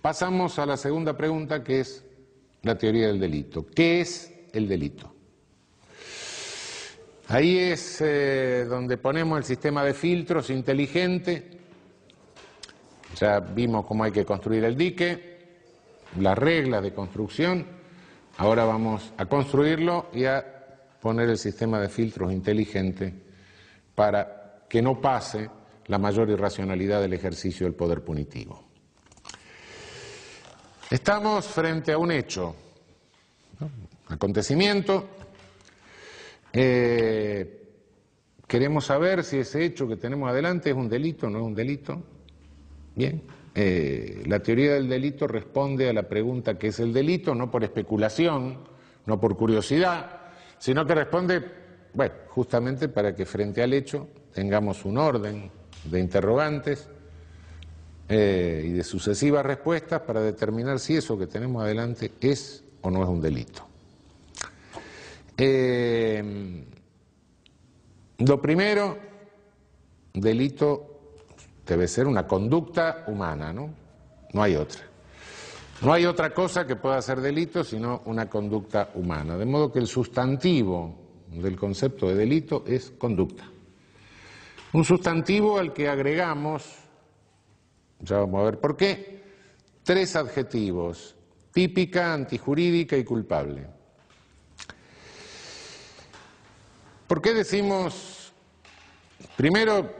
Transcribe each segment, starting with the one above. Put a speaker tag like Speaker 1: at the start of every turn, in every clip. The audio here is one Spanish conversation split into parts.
Speaker 1: Pasamos a la segunda pregunta, que es la teoría del delito. ¿Qué es el delito? Ahí es eh, donde ponemos el sistema de filtros inteligente. Ya vimos cómo hay que construir el dique, las reglas de construcción. Ahora vamos a construirlo y a poner el sistema de filtros inteligente para que no pase la mayor irracionalidad del ejercicio del poder punitivo. Estamos frente a un hecho, acontecimiento. Eh, queremos saber si ese hecho que tenemos adelante es un delito o no es un delito. Bien, eh, la teoría del delito responde a la pregunta qué es el delito, no por especulación, no por curiosidad, sino que responde, bueno, justamente para que frente al hecho tengamos un orden de interrogantes eh, y de sucesivas respuestas para determinar si eso que tenemos adelante es o no es un delito. Eh, lo primero, delito debe ser una conducta humana, ¿no? No hay otra. No hay otra cosa que pueda ser delito sino una conducta humana. De modo que el sustantivo del concepto de delito es conducta. Un sustantivo al que agregamos, ya vamos a ver por qué, tres adjetivos, típica, antijurídica y culpable. ¿Por qué decimos, primero,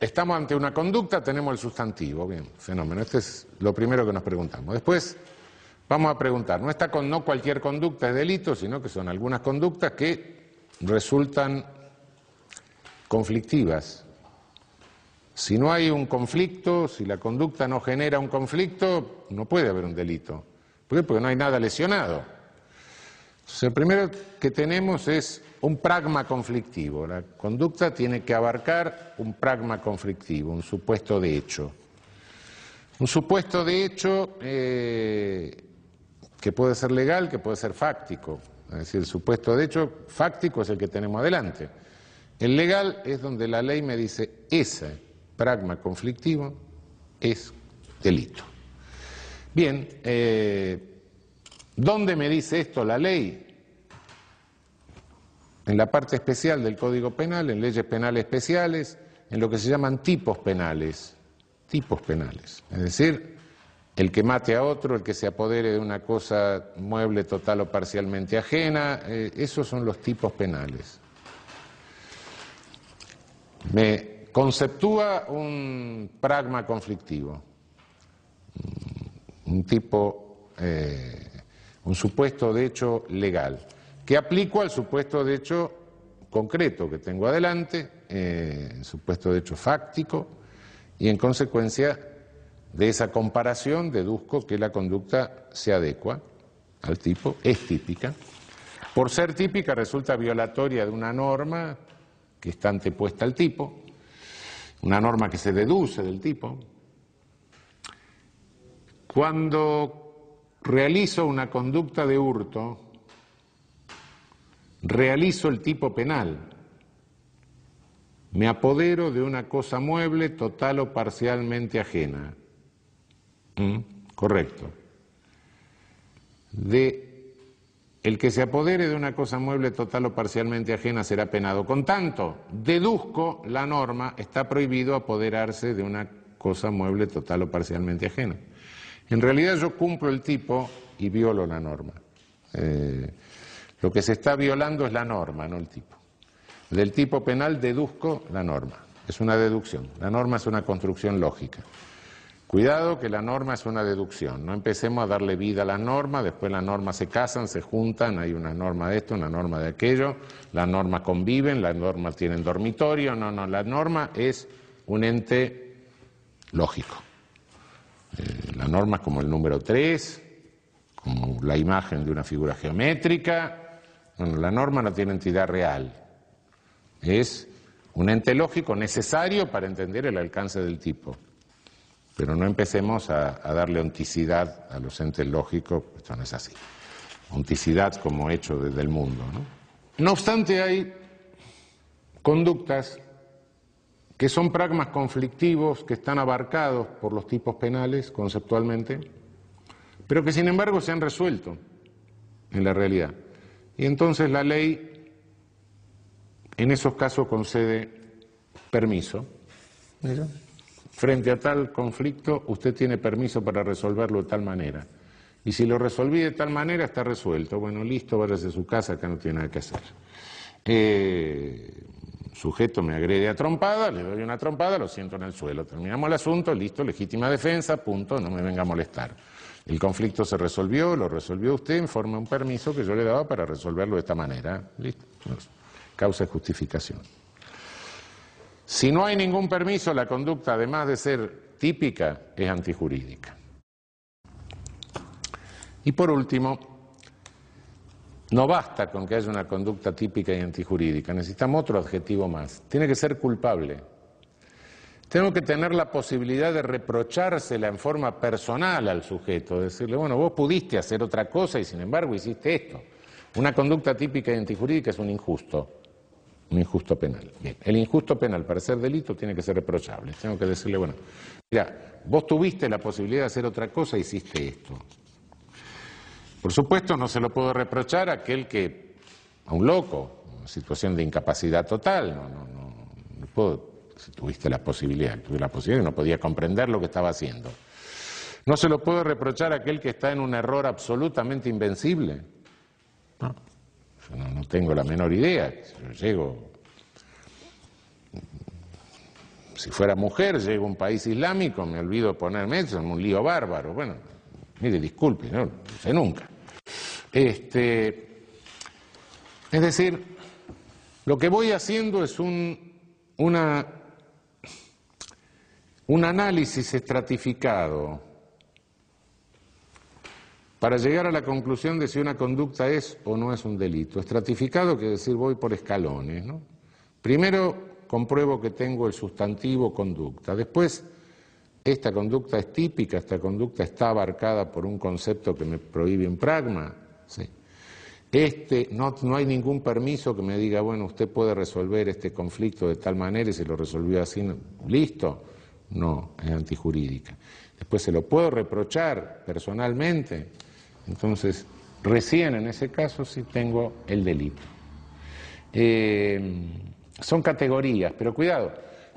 Speaker 1: estamos ante una conducta, tenemos el sustantivo, bien, fenómeno, este es lo primero que nos preguntamos. Después vamos a preguntar, no está con no cualquier conducta es delito, sino que son algunas conductas que resultan conflictivas, si no hay un conflicto, si la conducta no genera un conflicto, no puede haber un delito. ¿Por qué? Porque no hay nada lesionado. Entonces, el primero que tenemos es un pragma conflictivo. La conducta tiene que abarcar un pragma conflictivo, un supuesto de hecho. Un supuesto de hecho eh, que puede ser legal, que puede ser fáctico. Es decir, el supuesto de hecho fáctico es el que tenemos adelante. El legal es donde la ley me dice ese pragma conflictivo es delito. Bien, eh, ¿dónde me dice esto la ley? En la parte especial del Código Penal, en leyes penales especiales, en lo que se llaman tipos penales, tipos penales. Es decir, el que mate a otro, el que se apodere de una cosa mueble total o parcialmente ajena, eh, esos son los tipos penales. Me conceptúa un pragma conflictivo, un tipo, eh, un supuesto de hecho legal, que aplico al supuesto de hecho concreto que tengo adelante, eh, supuesto de hecho fáctico, y en consecuencia de esa comparación deduzco que la conducta se adecua al tipo, es típica. Por ser típica resulta violatoria de una norma que está antepuesta al tipo, una norma que se deduce del tipo. Cuando realizo una conducta de hurto, realizo el tipo penal. Me apodero de una cosa mueble total o parcialmente ajena. ¿Mm? Correcto. De el que se apodere de una cosa mueble total o parcialmente ajena será penado. Con tanto, deduzco la norma, está prohibido apoderarse de una cosa mueble total o parcialmente ajena. En realidad yo cumplo el tipo y violo la norma. Eh, lo que se está violando es la norma, no el tipo. Del tipo penal deduzco la norma. Es una deducción. La norma es una construcción lógica. Cuidado que la norma es una deducción, no empecemos a darle vida a las normas, después las normas se casan, se juntan, hay una norma de esto, una norma de aquello, las normas conviven, las normas tienen dormitorio, no, no, la norma es un ente lógico. Eh, la norma es como el número 3, como la imagen de una figura geométrica, bueno, la norma no tiene entidad real, es un ente lógico necesario para entender el alcance del tipo. Pero no empecemos a, darle onticidad a los entes lógicos, esto no es así. Onticidad como hecho desde el mundo. ¿no? no obstante, hay conductas que son pragmas conflictivos, que están abarcados por los tipos penales conceptualmente, pero que sin embargo se han resuelto en la realidad. Y entonces la ley en esos casos concede permiso. Frente a tal conflicto, usted tiene permiso para resolverlo de tal manera. Y si lo resolví de tal manera, está resuelto. Bueno, listo, váyase a su casa, acá no tiene nada que hacer. Eh, sujeto me agrede a trompada, le doy una trompada, lo siento en el suelo. Terminamos el asunto, listo, legítima defensa, punto, no me venga a molestar. El conflicto se resolvió, lo resolvió usted en forma de un permiso que yo le daba para resolverlo de esta manera. Listo. Causa de justificación. Si no hay ningún permiso, la conducta, además de ser típica, es antijurídica. Y por último, no basta con que haya una conducta típica y antijurídica, necesitamos otro adjetivo más. Tiene que ser culpable. Tengo que tener la posibilidad de reprochársela en forma personal al sujeto, decirle, bueno, vos pudiste hacer otra cosa y sin embargo hiciste esto. Una conducta típica y antijurídica es un injusto un injusto penal. Bien, el injusto penal para ser delito tiene que ser reprochable. Tengo que decirle, bueno, mira, vos tuviste la posibilidad de hacer otra cosa hiciste esto. Por supuesto, no se lo puedo reprochar a aquel que, a un loco, en situación de incapacidad total, no, no, no, no puedo, si tuviste la posibilidad, tuve la posibilidad, no podía comprender lo que estaba haciendo. No se lo puedo reprochar a aquel que está en un error absolutamente invencible. No, no, tengo la menor idea. Llego, si fuera mujer, llego a un país islámico, me olvido ponerme eso, un lío bárbaro. Bueno, mire, disculpe, no, sé nunca. Este, es decir, lo que voy haciendo es un, una, un análisis estratificado para llegar a la conclusión de si una conducta es o no es un delito. Estratificado quiere decir voy por escalones. ¿no? Primero compruebo que tengo el sustantivo conducta. Después, esta conducta es típica, esta conducta está abarcada por un concepto que me prohíbe un pragma. Este, no, no hay ningún permiso que me diga, bueno, usted puede resolver este conflicto de tal manera y se lo resolvió así, listo. No, es antijurídica. Después se lo puedo reprochar personalmente entonces, recién en ese caso sí tengo el delito. Eh, son categorías, pero cuidado,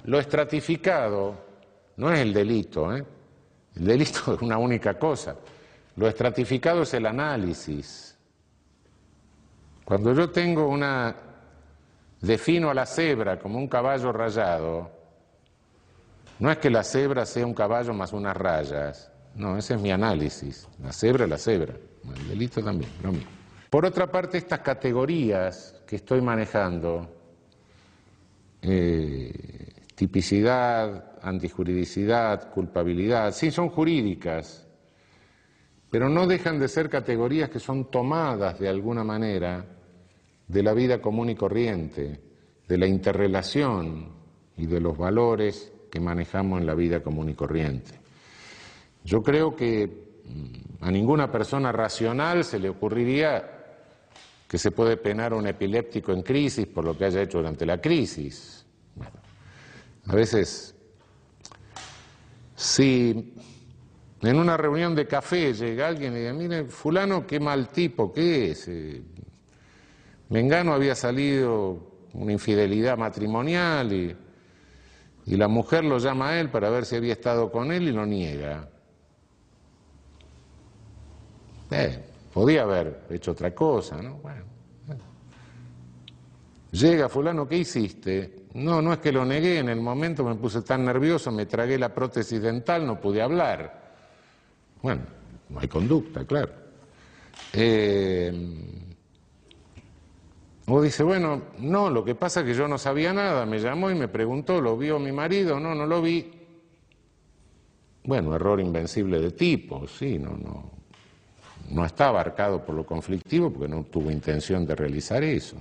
Speaker 1: lo estratificado no es el delito, ¿eh? el delito es una única cosa, lo estratificado es el análisis. Cuando yo tengo una, defino a la cebra como un caballo rayado, no es que la cebra sea un caballo más unas rayas, no, ese es mi análisis. La cebra la cebra. El delito también, lo mismo. Por otra parte, estas categorías que estoy manejando, eh, tipicidad, antijuridicidad, culpabilidad, sí son jurídicas, pero no dejan de ser categorías que son tomadas de alguna manera de la vida común y corriente, de la interrelación y de los valores que manejamos en la vida común y corriente. Yo creo que mm, a ninguna persona racional se le ocurriría que se puede penar a un epiléptico en crisis por lo que haya hecho durante la crisis. a veces, si en una reunión de café llega alguien y dice, mire, fulano, qué mal tipo, ¿qué es? Eh, Mengano había salido una infidelidad matrimonial y la mujer lo llama a él para ver si había estado con él y lo niega. Eh, podía haber hecho otra cosa, ¿no? Bueno, Llega fulano, ¿qué hiciste? No, no es que lo negué, en el momento me puse tan nervioso, me tragué la prótesis dental, no pude hablar. Bueno, no hay conducta, claro. Eh, o dice, bueno, no, lo que pasa es que yo no sabía nada, me llamó y me preguntó, ¿lo vio mi marido? No, no lo vi. Bueno, error invencible de tipo, sí, no, no, no está abarcado por lo conflictivo porque no tuvo intención de realizar eso.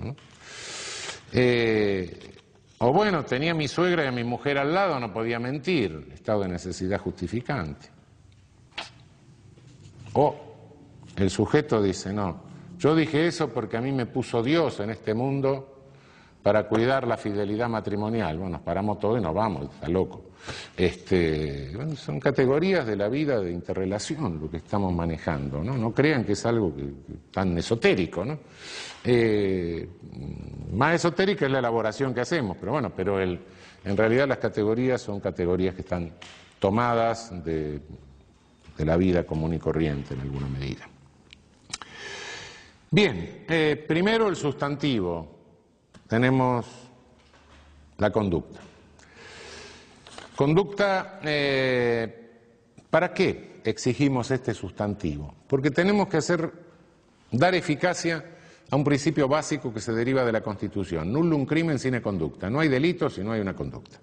Speaker 1: Eh, o bueno, tenía a mi suegra y a mi mujer al lado, no podía mentir, estado de necesidad justificante. O el sujeto dice, no, yo dije eso porque a mí me puso Dios en este mundo para cuidar la fidelidad matrimonial. Bueno, nos paramos todo y nos vamos, está loco. Este, son categorías de la vida de interrelación lo que estamos manejando, ¿no? No crean que es algo tan esotérico, ¿no? Eh, más esotérica es la elaboración que hacemos, pero bueno, pero el, en realidad las categorías son categorías que están tomadas de, la vida común y corriente en alguna medida. Bien, eh, primero el sustantivo. Tenemos la conducta. Conducta, eh, ¿para qué exigimos este sustantivo? Porque tenemos que hacer, dar eficacia a un principio básico que se deriva de la Constitución. un crimen sin conducta. No hay delito si no hay una conducta.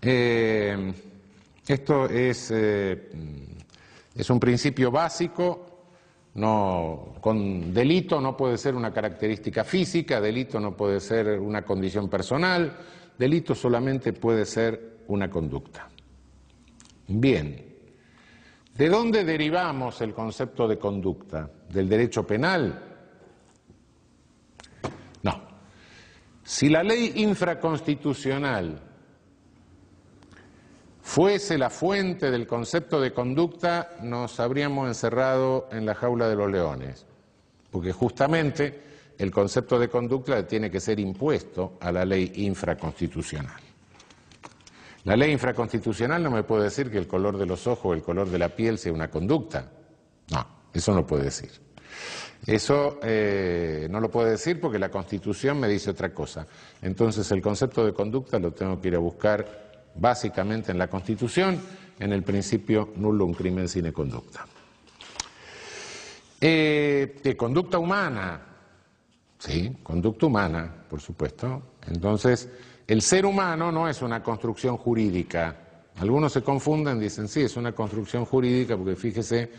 Speaker 1: Eh, esto es, eh, es, un principio básico. No, con delito no puede ser una característica física, delito no puede ser una condición personal, delito solamente puede ser una conducta. Bien, ¿de dónde derivamos el concepto de conducta? ¿Del derecho penal? Si la ley infraconstitucional fuese la fuente del concepto de conducta, nos habríamos encerrado en la jaula de los leones, porque justamente el concepto de conducta tiene que ser impuesto a la ley infraconstitucional. La ley infraconstitucional no me puede decir que el color de los ojos o el color de la piel sea una conducta. No, eso no puede decir. Eso eh, no lo puedo decir porque la Constitución me dice otra cosa. Entonces el concepto de conducta lo tengo que ir a buscar básicamente en la Constitución, en el principio nulo un crimen sin conducta. Eh, conducta humana, sí, conducta humana, por supuesto. Entonces, el ser humano no es una construcción jurídica. Algunos se confunden, dicen, sí, es una construcción jurídica, porque fíjese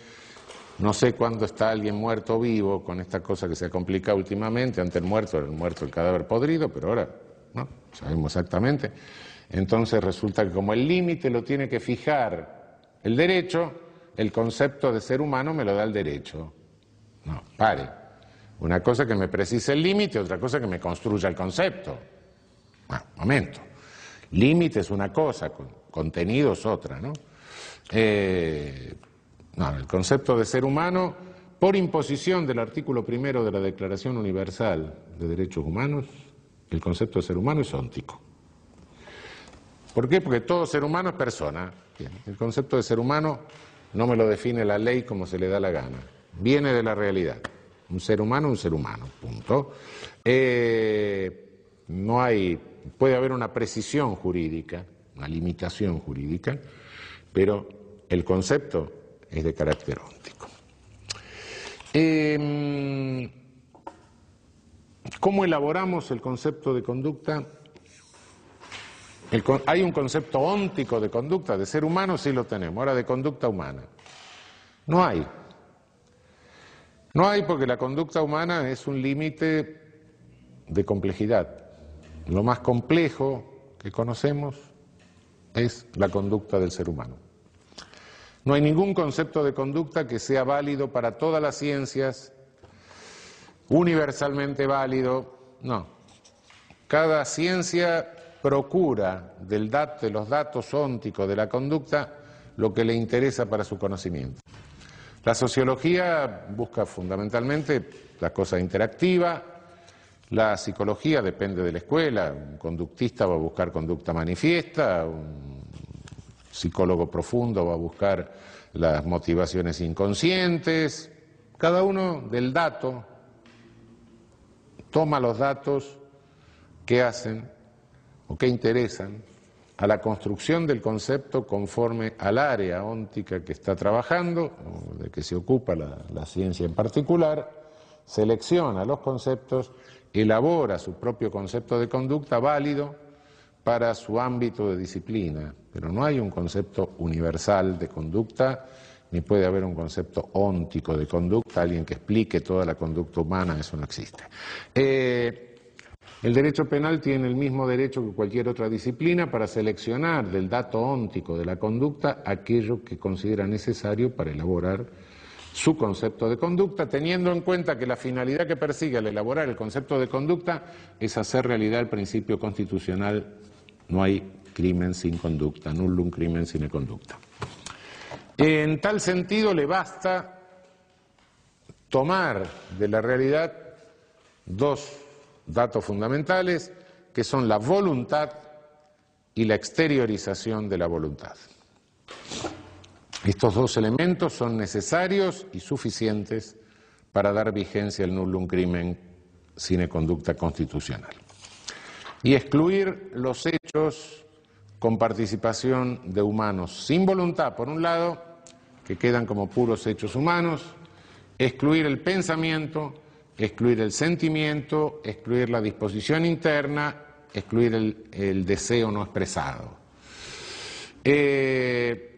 Speaker 1: no sé cuándo está alguien muerto o vivo con esta cosa que se ha complicado últimamente. Antes el muerto era el muerto, el cadáver podrido, pero ahora no, sabemos exactamente. Entonces resulta que como el límite lo tiene que fijar el derecho, el concepto de ser humano me lo da el derecho. No, pare. Una cosa que me precise el límite, otra cosa que me construya el concepto. Bueno, momento. Límite es una cosa, contenido es otra, ¿no? Eh, no, el concepto de ser humano, por imposición del artículo primero de la Declaración Universal de Derechos Humanos, el concepto de ser humano es óntico. ¿Por qué? Porque todo ser humano es persona. el concepto de ser humano no me lo define la ley como se le da la gana. Viene de la realidad. Un ser humano, un ser humano. Punto. Eh, no hay, puede haber una precisión jurídica, una limitación jurídica, pero el concepto es de carácter óntico. Em, ¿Cómo elaboramos el concepto de conducta? Hay un concepto óntico de conducta, de ser humano sí lo tenemos, ahora de conducta humana. No hay. No hay porque la conducta humana es un límite de complejidad. Lo más complejo que conocemos es la conducta del ser humano. No hay ningún concepto de conducta que sea válido para todas las ciencias, universalmente válido, no. Cada ciencia procura del de los datos ónticos de la conducta lo que le interesa para su conocimiento. La sociología busca fundamentalmente la cosa interactiva, la psicología depende de la escuela, un conductista va a buscar conducta manifiesta, un psicólogo profundo va a buscar las motivaciones inconscientes, cada uno del dato toma los datos que hacen o que interesan a la construcción del concepto conforme al área óntica que está trabajando, o de que se ocupa la, la ciencia en particular, selecciona los conceptos, elabora su propio concepto de conducta válido para su ámbito de disciplina, pero no hay un concepto universal de conducta, ni puede haber un concepto óntico de conducta, alguien que explique toda la conducta humana, eso no existe. Eh, el derecho penal tiene el mismo derecho que cualquier otra disciplina para seleccionar del dato óntico de la conducta aquello que considera necesario para elaborar su concepto de conducta, teniendo en cuenta que la finalidad que persigue al elaborar el concepto de conducta es hacer realidad el principio constitucional no hay crimen sin conducta, nullum crimen sin conducta. En tal sentido le basta tomar de la realidad dos datos fundamentales que son la voluntad y la exteriorización de la voluntad. Estos dos elementos son necesarios y suficientes para dar vigencia al nullum crimen sine conducta constitucional. Y excluir los hechos con participación de humanos sin voluntad, por un lado, que quedan como puros hechos humanos, excluir el pensamiento, excluir el sentimiento, excluir la disposición interna, excluir el, deseo no expresado. Eh,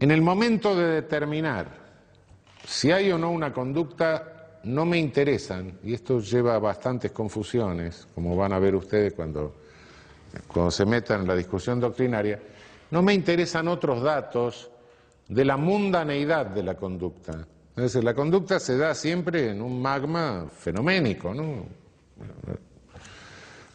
Speaker 1: en el momento de determinar si hay o no una conducta, no me interesan, y esto lleva a bastantes confusiones, como van a ver ustedes cuando, cuando se metan en la discusión doctrinaria, no me interesan otros datos de la mundaneidad de la conducta. Es decir, la conducta se da siempre en un magma fenoménico, ¿no?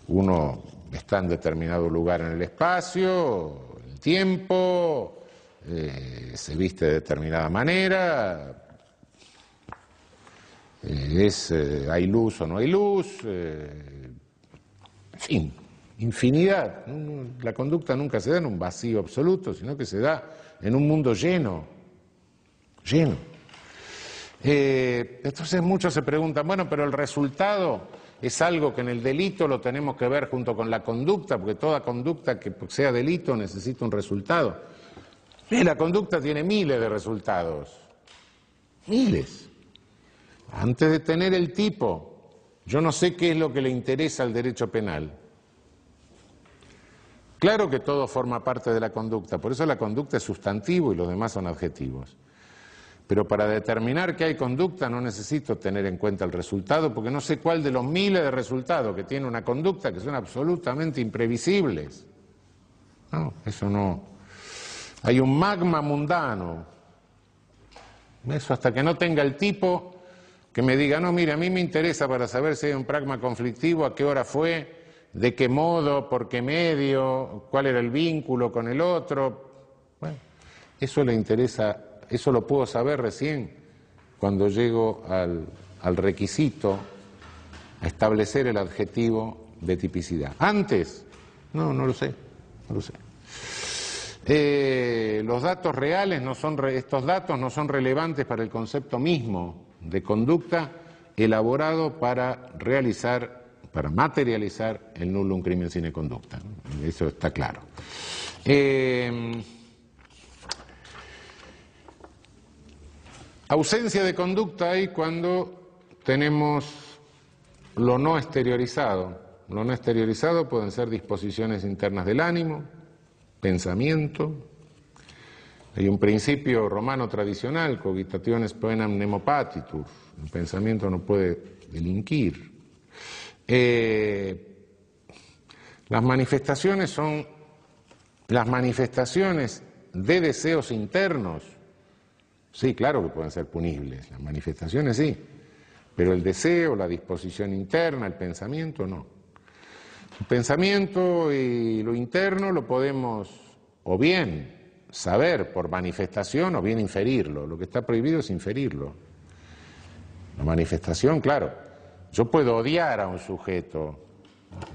Speaker 1: Uno está en determinado lugar en el espacio, el tiempo, eh, se viste de determinada manera, eh, es, eh, hay luz o no hay luz, en fin, infinidad. La conducta nunca se da en un vacío absoluto, sino que se da en un mundo lleno, lleno. Entonces muchos se preguntan, bueno, pero el resultado es algo que en el delito lo tenemos que ver junto con la conducta, porque toda conducta que sea delito necesita un resultado la conducta tiene miles de resultados, miles. Antes de tener el tipo, yo no sé qué es lo que le interesa al derecho penal. Claro que todo forma parte de la conducta, por eso la conducta es sustantivo y los demás son adjetivos. Pero para determinar que hay conducta no necesito tener en cuenta el resultado, porque no sé cuál de los miles de resultados que tiene una conducta que son absolutamente imprevisibles. No, eso no, hay un magma mundano. Eso hasta que no tenga el tipo que me diga, no, mire, a mí me interesa para saber si hay un pragma conflictivo, a qué hora fue, de qué modo, por qué medio, cuál era el vínculo con el otro. Bueno, eso le interesa, eso lo puedo saber recién cuando llego al, requisito a establecer el adjetivo de tipicidad. Antes, no, no lo sé, no lo sé. Eh, los datos reales no son, estos datos no son relevantes para el concepto mismo de conducta elaborado para realizar, para materializar el nulo un crimen sin conducta. Eso está claro. Eh, ausencia de conducta hay cuando tenemos lo no exteriorizado. Lo no exteriorizado pueden ser disposiciones internas del ánimo, pensamiento. Hay un principio romano tradicional, cogitationes poenam nemo patitur, el pensamiento no puede delinquir. Eh, las manifestaciones son las manifestaciones de deseos internos. Sí, claro que pueden ser punibles, las manifestaciones sí, pero el deseo, la disposición interna, el pensamiento no. El pensamiento y lo interno lo podemos o bien saber por manifestación o bien inferirlo. Lo que está prohibido es inferirlo. La manifestación, claro, yo puedo odiar a un sujeto.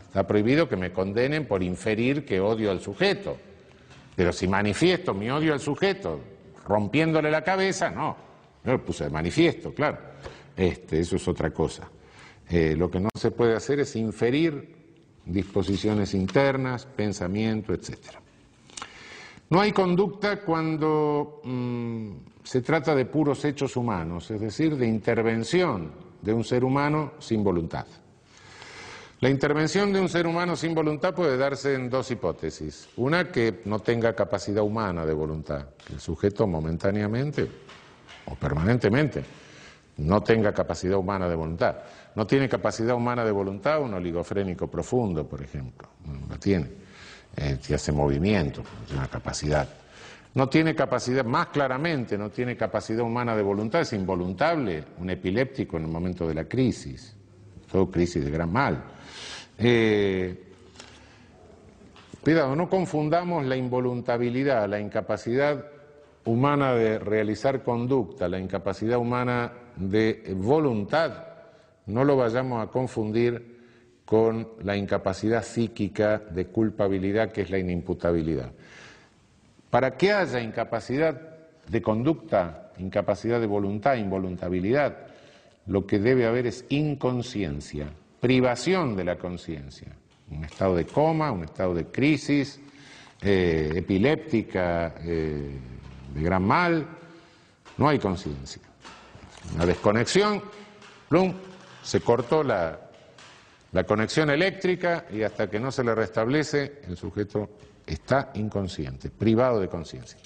Speaker 1: Está prohibido que me condenen por inferir que odio al sujeto. Pero si manifiesto mi odio al sujeto rompiéndole la cabeza, no. Yo lo puse de manifiesto, claro. Este, eso es otra cosa. Eh, lo que no se puede hacer es inferir disposiciones internas, pensamiento, etc. No hay conducta cuando mm, se trata de puros hechos humanos, es decir, de intervención de un ser humano sin voluntad. La intervención de un ser humano sin voluntad puede darse en dos hipótesis. Una, que no tenga capacidad humana de voluntad, que el sujeto momentáneamente o permanentemente no tenga capacidad humana de voluntad. No tiene capacidad humana de voluntad un oligofrénico profundo, por ejemplo. No la tiene. Eh, hace movimiento, tiene una capacidad. no tiene capacidad, más claramente, no tiene capacidad humana de voluntad, es involuntable, un epiléptico en el momento de la crisis, crisis de gran mal. Eh, cuidado, no confundamos la involuntabilidad, la incapacidad humana de realizar conducta, la incapacidad humana de voluntad, no lo vayamos a confundir con la incapacidad psíquica de culpabilidad que es la inimputabilidad. Para que haya incapacidad de conducta, incapacidad de voluntad, involuntabilidad, lo que debe haber es inconsciencia, privación de la conciencia, un estado de coma, un estado de crisis eh, epiléptica, eh, de gran mal, no hay conciencia. Una desconexión, plum, se cortó la, la conexión eléctrica y hasta que no se le restablece el sujeto está inconsciente, privado de conciencia.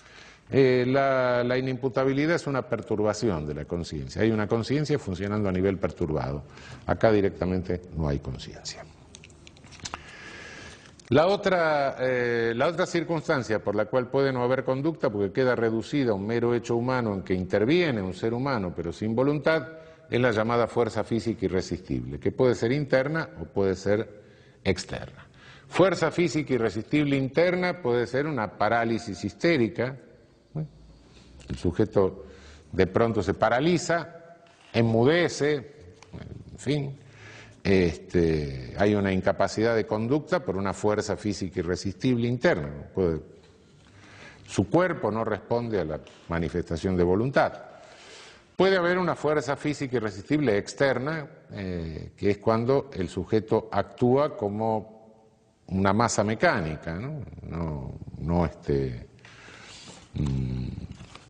Speaker 1: Eh, la, inimputabilidad es una perturbación de la conciencia. Hay una conciencia funcionando a nivel perturbado. Acá directamente no hay conciencia. La otra, eh, la otra circunstancia por la cual puede no haber conducta, porque queda reducida a un mero hecho humano en que interviene un ser humano pero sin voluntad, es la llamada fuerza física irresistible, que puede ser interna o puede ser externa. Fuerza física irresistible interna puede ser una parálisis histérica. El sujeto de pronto se paraliza, enmudece, en fin. Este, hay una incapacidad de conducta por una fuerza física irresistible interna. su cuerpo no responde a la manifestación de voluntad. Puede haber una fuerza física irresistible externa, eh, que es cuando el sujeto actúa como una masa mecánica, ¿no? No, este, mm,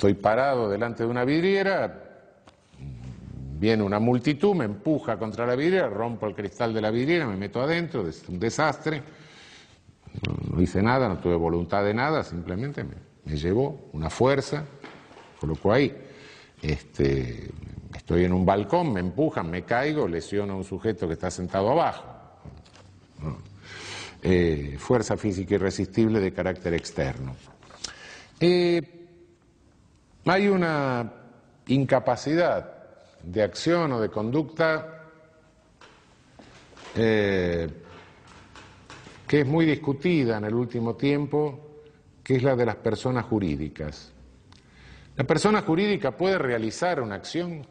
Speaker 1: estoy parado delante de una vidriera, viene una multitud, me empuja contra la vidriera, rompo el cristal de la vidriera, me meto adentro, es un desastre, no, hice nada, no tuve voluntad de nada, simplemente me, me llevó una fuerza, colocó ahí. Este, estoy en un balcón, me empujan, me caigo, lesiono a un sujeto que está sentado abajo. Eh, fuerza física irresistible de carácter externo. Eh, hay una incapacidad de acción o de conducta eh, que es muy discutida en el último tiempo, que es la de las personas jurídicas. La persona jurídica puede realizar una acción.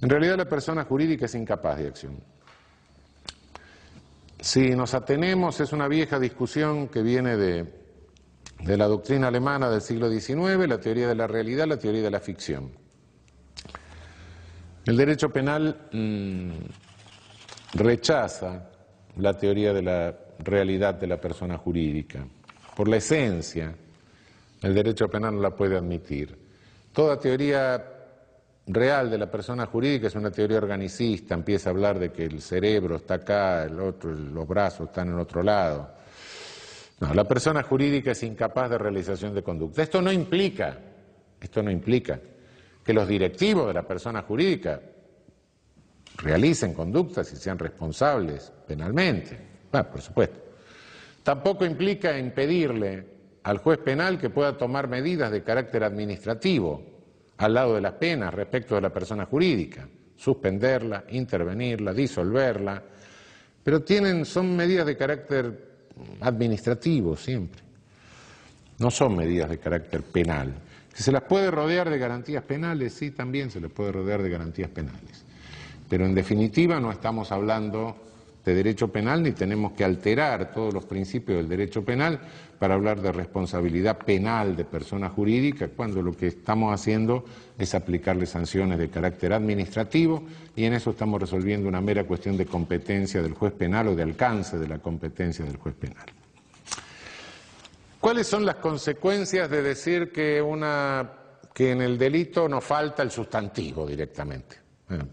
Speaker 1: En realidad la persona jurídica es incapaz de acción. Si nos atenemos, es una vieja discusión que viene de, la doctrina alemana del siglo XIX, la teoría de la realidad, la teoría de la ficción. El derecho penal mm, rechaza la teoría de la realidad de la persona jurídica. Por la esencia, el derecho penal no la puede admitir. Toda teoría real de la persona jurídica es una teoría organicista, empieza a hablar de que el cerebro está acá, el otro, los brazos están en otro lado. No, la persona jurídica es incapaz de realización de conducta. Esto no implica, esto no implica que los directivos de la persona jurídica realicen conductas y sean responsables penalmente. Bueno, por supuesto. Tampoco implica impedirle al juez penal que pueda tomar medidas de carácter administrativo al lado de las penas respecto de la persona jurídica, suspenderla, intervenirla, disolverla, pero tienen, son medidas de carácter administrativo siempre, no son medidas de carácter penal. Si se las puede rodear de garantías penales, sí, también se les puede rodear de garantías penales. Pero en definitiva no estamos hablando de derecho penal ni tenemos que alterar todos los principios del derecho penal para hablar de responsabilidad penal de persona jurídica cuando lo que estamos haciendo es aplicarle sanciones de carácter administrativo y en eso estamos resolviendo una mera cuestión de competencia del juez penal o de alcance de la competencia del juez penal. ¿Cuáles son las consecuencias de decir que, una, que en el delito no falta el sustantivo directamente?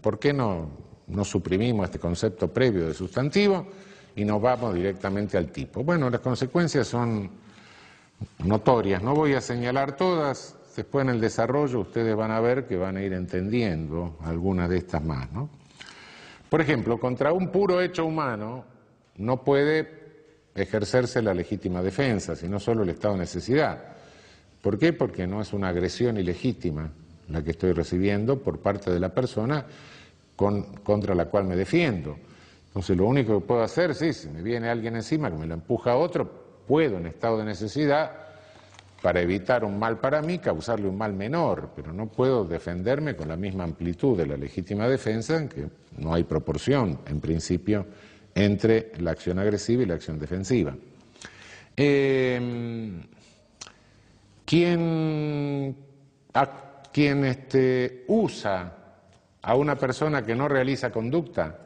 Speaker 1: ¿Por qué no, no suprimimos este concepto previo de sustantivo y nos vamos directamente al tipo. Bueno, las consecuencias son notorias, no voy a señalar todas, después en el desarrollo ustedes van a ver que van a ir entendiendo algunas de estas más. Por ejemplo, contra un puro hecho humano no puede ejercerse la legítima defensa, sino solo el estado de necesidad. ¿Por qué? Porque no es una agresión ilegítima la que estoy recibiendo por parte de la persona contra la cual me defiendo. Entonces lo único que puedo hacer, sí, si me viene alguien encima que me lo empuja a otro, puedo en estado de necesidad, para evitar un mal para mí, causarle un mal menor, pero no puedo defenderme con la misma amplitud de la legítima defensa, en que no hay proporción, en principio, entre la acción agresiva y la acción defensiva. Eh, quien, quien este, usa a una persona que no realiza conducta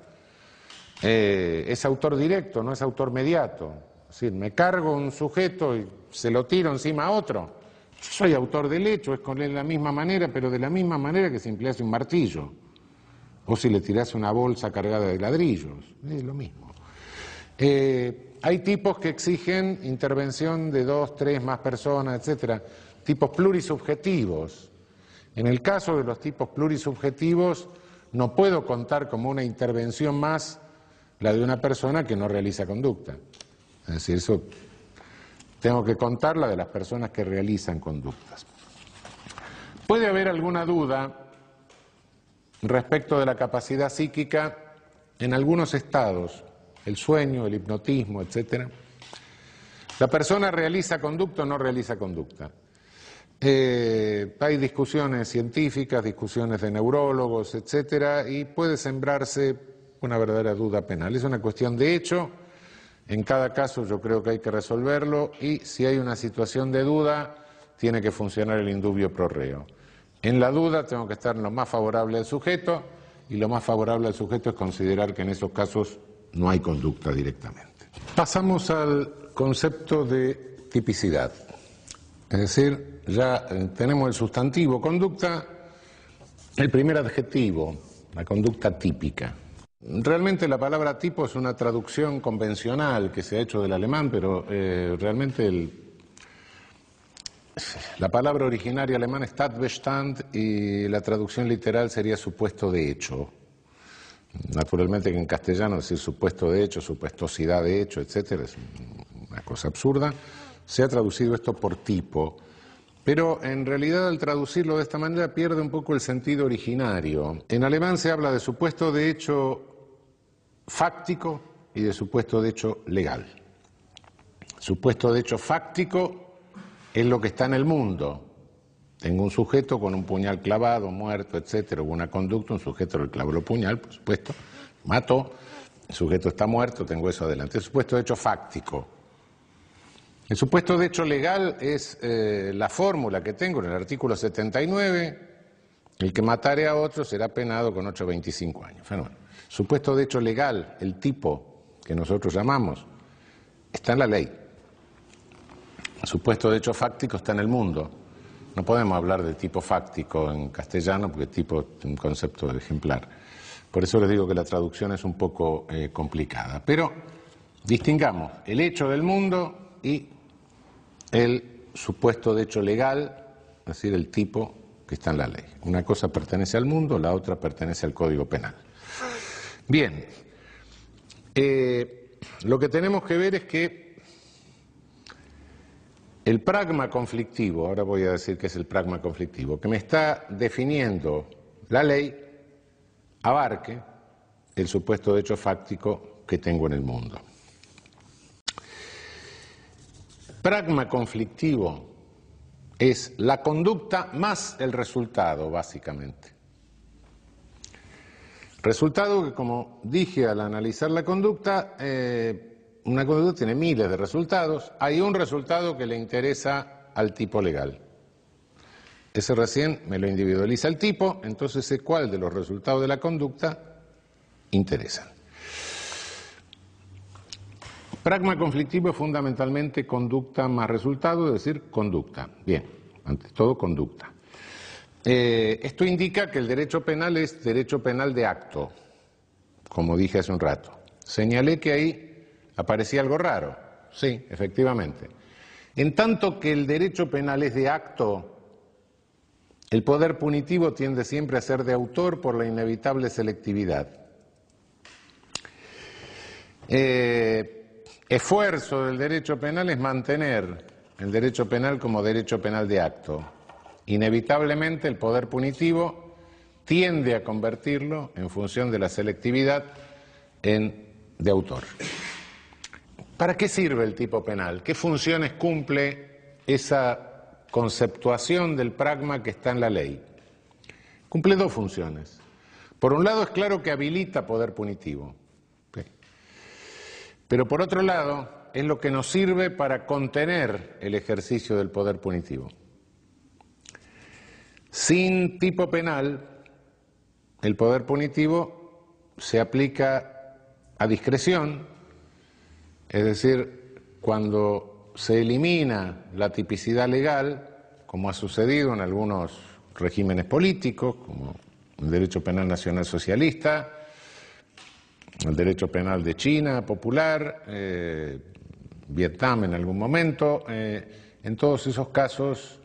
Speaker 1: eh, es autor directo, no es autor mediato. Es decir, me cargo un sujeto y se lo tiro encima a otro. Yo soy autor del hecho, es con él la misma manera, pero de la misma manera que si emplease un martillo. O si le tirase una bolsa cargada de ladrillos. Es lo mismo. Eh, hay tipos que exigen intervención de dos, tres más personas, etcétera. Tipos plurisubjetivos. En el caso de los tipos plurisubjetivos, no puedo contar como una intervención más la de una persona que no realiza conducta. Es decir, eso tengo que contar la de las personas que realizan conductas. Puede haber alguna duda respecto de la capacidad psíquica en algunos estados, el sueño, el hipnotismo, etc. La persona realiza conducta o no realiza conducta. Eh, hay discusiones científicas, discusiones de neurólogos, etcétera, y puede sembrarse una verdadera duda penal. Es una cuestión de hecho en cada caso yo creo que hay que resolverlo y si hay una situación de duda, tiene que funcionar el indubio pro reo. En la duda tengo que estar lo más favorable al sujeto y lo más favorable al sujeto es considerar que en esos casos no hay conducta directamente. Pasamos al concepto de tipicidad. Es decir, ya eh, tenemos el sustantivo conducta, el primer adjetivo, la conducta típica. Realmente la palabra tipo es una traducción convencional que se ha hecho del alemán, pero eh, realmente la palabra originaria alemana es Tatbestand y la traducción literal sería supuesto de hecho. Naturalmente que en castellano decir supuesto de hecho, supuestosidad de hecho, etcétera, es una cosa absurda. Se ha traducido esto por tipo, pero en realidad al traducirlo de esta manera pierde un poco el sentido originario. En alemán se habla de supuesto de hecho fáctico y de supuesto de hecho legal. Supuesto de hecho fáctico es lo que está en el mundo. Tengo un sujeto con un puñal clavado, muerto, etcétera, hubo una conducta, un sujeto le clavó el puñal, por supuesto, mató, el sujeto está muerto, tengo eso adelante. El supuesto de hecho fáctico. El supuesto de hecho legal es eh, la fórmula que tengo en el artículo 79, el que matare a otro será penado con 8 25 años. Fenómeno. Supuesto de hecho legal, el tipo que nosotros llamamos, está en la ley. Supuesto de hecho fáctico está en el mundo. No podemos hablar de tipo fáctico en castellano porque tipo es un concepto ejemplar. Por eso les digo que la traducción es un poco eh, complicada. Pero distingamos el hecho del mundo y el supuesto de hecho legal, es decir, el tipo que está en la ley. Una cosa pertenece al mundo, la otra pertenece al Código Penal. Bien, eh, lo que tenemos que ver es que el pragma conflictivo, ahora voy a decir que es el pragma conflictivo, que me está definiendo la ley, abarque el supuesto hecho fáctico que tengo en el mundo. Pragma conflictivo es la conducta más el resultado, básicamente. Resultado que, como dije al analizar la conducta, eh, una conducta tiene miles de resultados. Hay un resultado que le interesa al tipo legal. Ese recién me lo individualiza el tipo, entonces sé cuál de los resultados de la conducta interesan. Pragma conflictivo es fundamentalmente conducta más resultado, es decir, conducta. Bien, ante todo conducta. Eh, esto indica que el derecho penal es derecho penal de acto, como dije hace un rato. Señalé que ahí aparecía algo raro. Sí, efectivamente. En tanto que el derecho penal es de acto, el poder punitivo tiende siempre a ser de autor por la inevitable selectividad. Eh, esfuerzo del derecho penal es mantener el derecho penal como derecho penal de acto. Inevitablemente el poder punitivo tiende a convertirlo, en función de la selectividad, en de autor. ¿Para qué sirve el tipo penal? ¿Qué funciones cumple esa conceptuación del pragma que está en la ley? Cumple dos funciones. Por un lado es claro que habilita poder punitivo, pero por otro lado es lo que nos sirve para contener el ejercicio del poder punitivo. Sin tipo penal, el poder punitivo se aplica a discreción, es decir, cuando se elimina la tipicidad legal, como ha sucedido en algunos regímenes políticos, como el derecho penal nacional socialista, el derecho penal de China popular, eh, Vietnam en algún momento, eh, en todos esos casos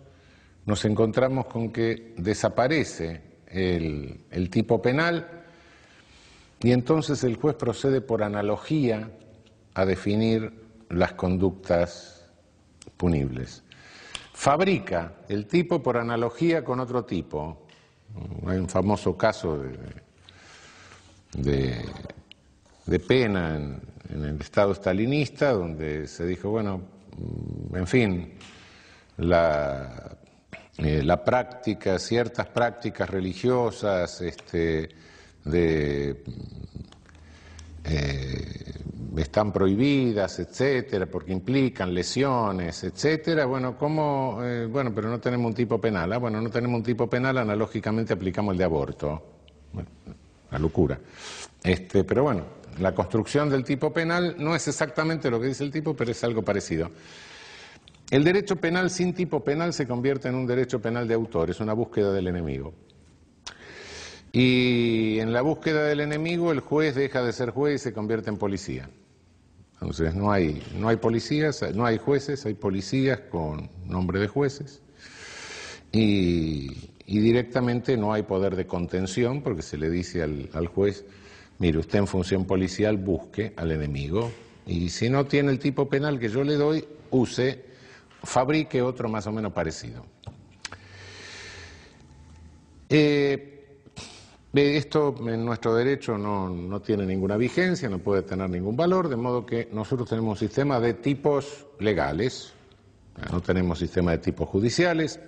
Speaker 1: nos encontramos con que desaparece el, tipo penal y entonces el juez procede por analogía a definir las conductas punibles. Fabrica el tipo por analogía con otro tipo. Hay un famoso caso de, pena en, el Estado stalinista donde se dijo, bueno, en fin, la, eh, la práctica, ciertas prácticas religiosas este, de eh, están prohibidas, etcétera, porque implican lesiones, etcétera. Bueno, ¿cómo? Eh, bueno, pero no tenemos un tipo penal. Ah, bueno, no tenemos un tipo penal, analógicamente aplicamos el de aborto. la locura. Este, pero bueno, la construcción del tipo penal no es exactamente lo que dice el tipo, pero es algo parecido. El derecho penal sin tipo penal se convierte en un derecho penal de autor, es una búsqueda del enemigo. Y en la búsqueda del enemigo el juez deja de ser juez y se convierte en policía. Entonces no hay, no hay policías, no hay jueces, hay policías con nombre de jueces. Y, directamente no hay poder de contención porque se le dice al, al juez, mire, usted en función policial busque al enemigo y si no tiene el tipo penal que yo le doy, use, fabrique otro más o menos parecido. Eh, esto en nuestro derecho no, tiene ninguna vigencia, no puede tener ningún valor, de modo que nosotros tenemos un sistema de tipos legales, no tenemos sistema de tipos judiciales,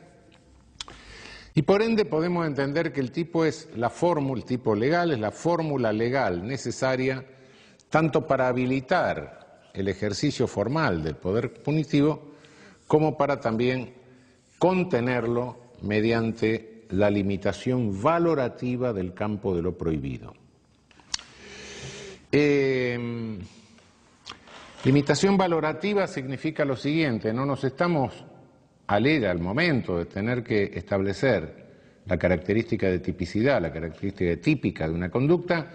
Speaker 1: y por ende podemos entender que el tipo es la fórmula, el tipo legal es la fórmula legal necesaria tanto para habilitar el ejercicio formal del poder punitivo como para también contenerlo mediante la limitación valorativa del campo de lo prohibido. Em, limitación valorativa significa lo siguiente, no nos estamos al al momento de tener que establecer la característica de tipicidad, la característica típica de una conducta,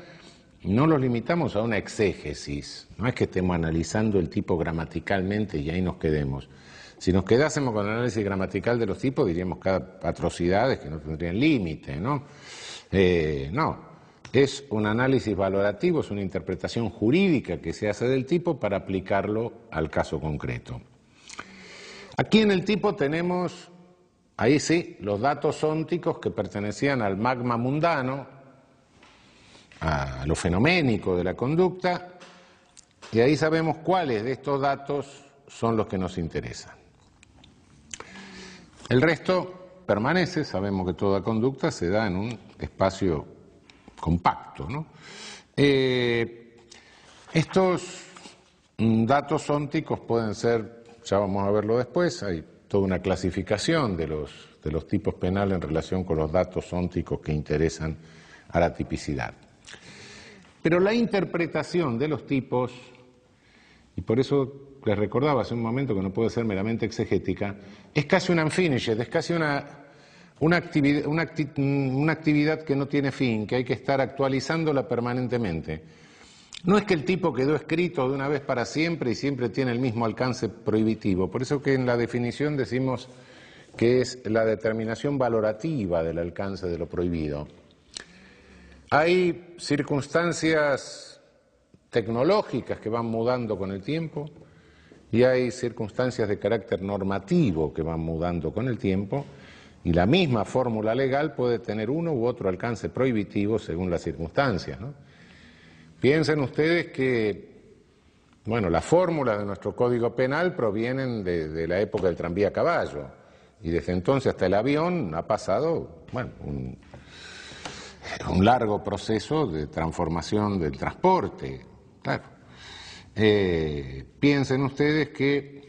Speaker 1: no los limitamos a una exégesis, no es que estemos analizando el tipo gramaticalmente y ahí nos quedemos. Si nos quedásemos con el análisis gramatical de los tipos, diríamos cada atrocidades que no tendrían límite, ¿no? Eh, no, es un análisis valorativo, es una interpretación jurídica que se hace del tipo para aplicarlo al caso concreto. Aquí en el tipo tenemos, ahí sí, los datos ónticos que pertenecían al magma mundano, a lo fenoménico de la conducta, y ahí sabemos cuáles de estos datos son los que nos interesan. El resto permanece, sabemos que toda conducta se da en un espacio compacto. ¿no? Eh, estos mm, datos ónticos pueden ser, ya vamos a verlo después, hay toda una clasificación de los, de los tipos penales en relación con los datos ónticos que interesan a la tipicidad. Pero la interpretación de los tipos, y por eso les recordaba hace un momento que no puede ser meramente exegética, es casi un unfinished, es casi una, una, actividad, una, actividad que no tiene fin, que hay que estar actualizándola permanentemente. No es que el tipo quedó escrito de una vez para siempre y siempre tiene el mismo alcance prohibitivo. Por eso que en la definición decimos que es la determinación valorativa del alcance de lo prohibido. Hay circunstancias tecnológicas que van mudando con el tiempo, y hay circunstancias de carácter normativo que van mudando con el tiempo y la misma fórmula legal puede tener uno u otro alcance prohibitivo según las circunstancias. Piensen ustedes que, bueno, las fórmulas de nuestro Código Penal provienen de, la época del tranvía a caballo. Y desde entonces hasta el avión ha pasado, bueno, un, largo proceso de transformación del transporte. Eh, piensen ustedes que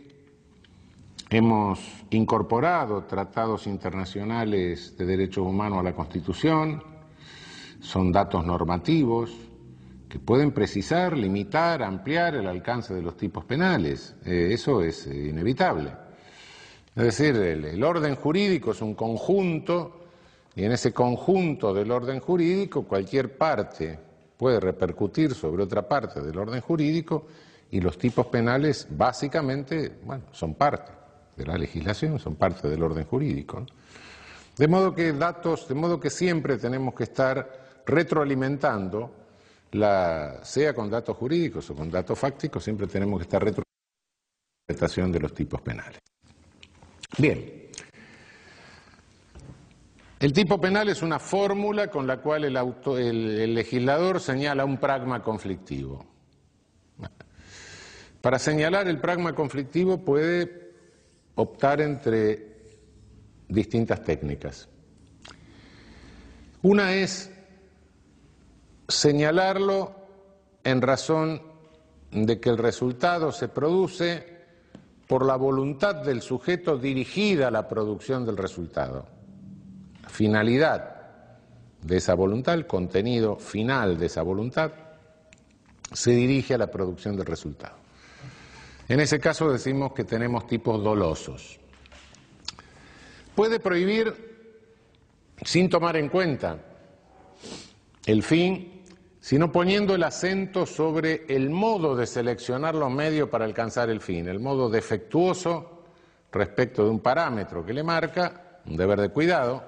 Speaker 1: Hemos incorporado tratados internacionales de derechos humanos a la Constitución, son datos normativos que pueden precisar, limitar, ampliar el alcance de los tipos penales. Eh, eso es eh, inevitable. Es decir, el, orden jurídico es un conjunto y en ese conjunto del orden jurídico cualquier parte puede repercutir sobre otra parte del orden jurídico y los tipos penales básicamente, bueno, son parte de la legislación, son parte del orden jurídico. De modo que datos, de modo que siempre tenemos que estar retroalimentando, sea con datos jurídicos o con datos fácticos, siempre tenemos que estar interpretación de los tipos penales. Bien. El tipo penal es una fórmula con la cual el, el legislador señala un pragma conflictivo. Para señalar el pragma conflictivo puede optar entre distintas técnicas. Una es señalarlo en razón de que el resultado se produce por la voluntad del sujeto dirigida a la producción del resultado. La finalidad de esa voluntad, el contenido final de esa voluntad, se dirige a la producción del resultado. En ese caso decimos que tenemos tipos dolosos. Puede prohibir sin tomar en cuenta el fin, sino poniendo el acento sobre el modo de seleccionar los medios para alcanzar el fin, el modo defectuoso respecto de un parámetro que le marca un deber de cuidado.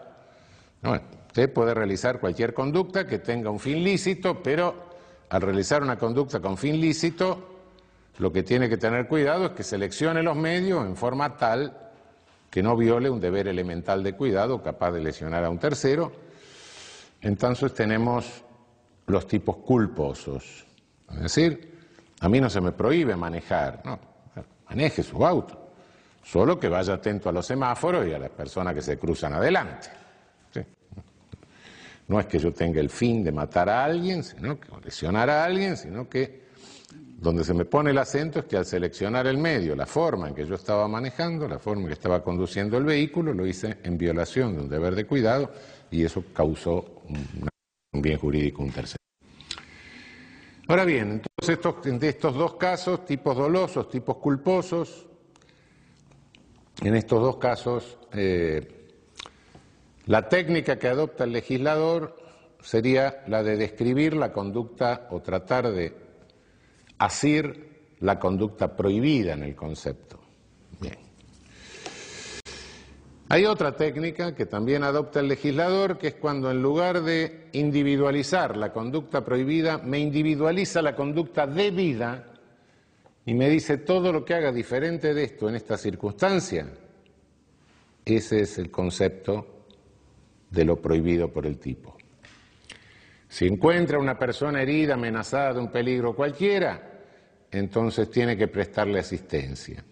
Speaker 1: usted puede realizar cualquier conducta que tenga un fin lícito, pero al realizar una conducta con fin lícito, lo que tiene que tener cuidado es que seleccione los medios en forma tal que no viole un deber elemental de cuidado capaz de lesionar a un tercero. Entonces tenemos los tipos culposos. Es decir, a mí no se me prohíbe manejar, no, maneje su auto, solo que vaya atento a los semáforos y a las personas que se cruzan adelante. No es que yo tenga el fin de matar a alguien, sino que lesionar a alguien, sino que donde se me pone el acento es que al seleccionar el medio, la forma en que yo estaba manejando, la forma en que estaba conduciendo el vehículo, lo hice en violación de un deber de cuidado y eso causó un bien jurídico un tercero. Ahora bien, entonces estos, de estos dos casos, tipos dolosos, tipos culposos, en estos dos casos, eh, la técnica que adopta el legislador sería la de describir la conducta o tratar de asir la conducta prohibida en el concepto. Bien. Hay otra técnica que también adopta el legislador, que es cuando en lugar de individualizar la conducta prohibida, me individualiza la conducta debida y me dice todo lo que haga diferente de esto en esta circunstancia. Ese es el concepto de lo prohibido por el tipo. Si encuentra una persona herida, amenazada de un peligro cualquiera, entonces tiene que prestarle asistencia.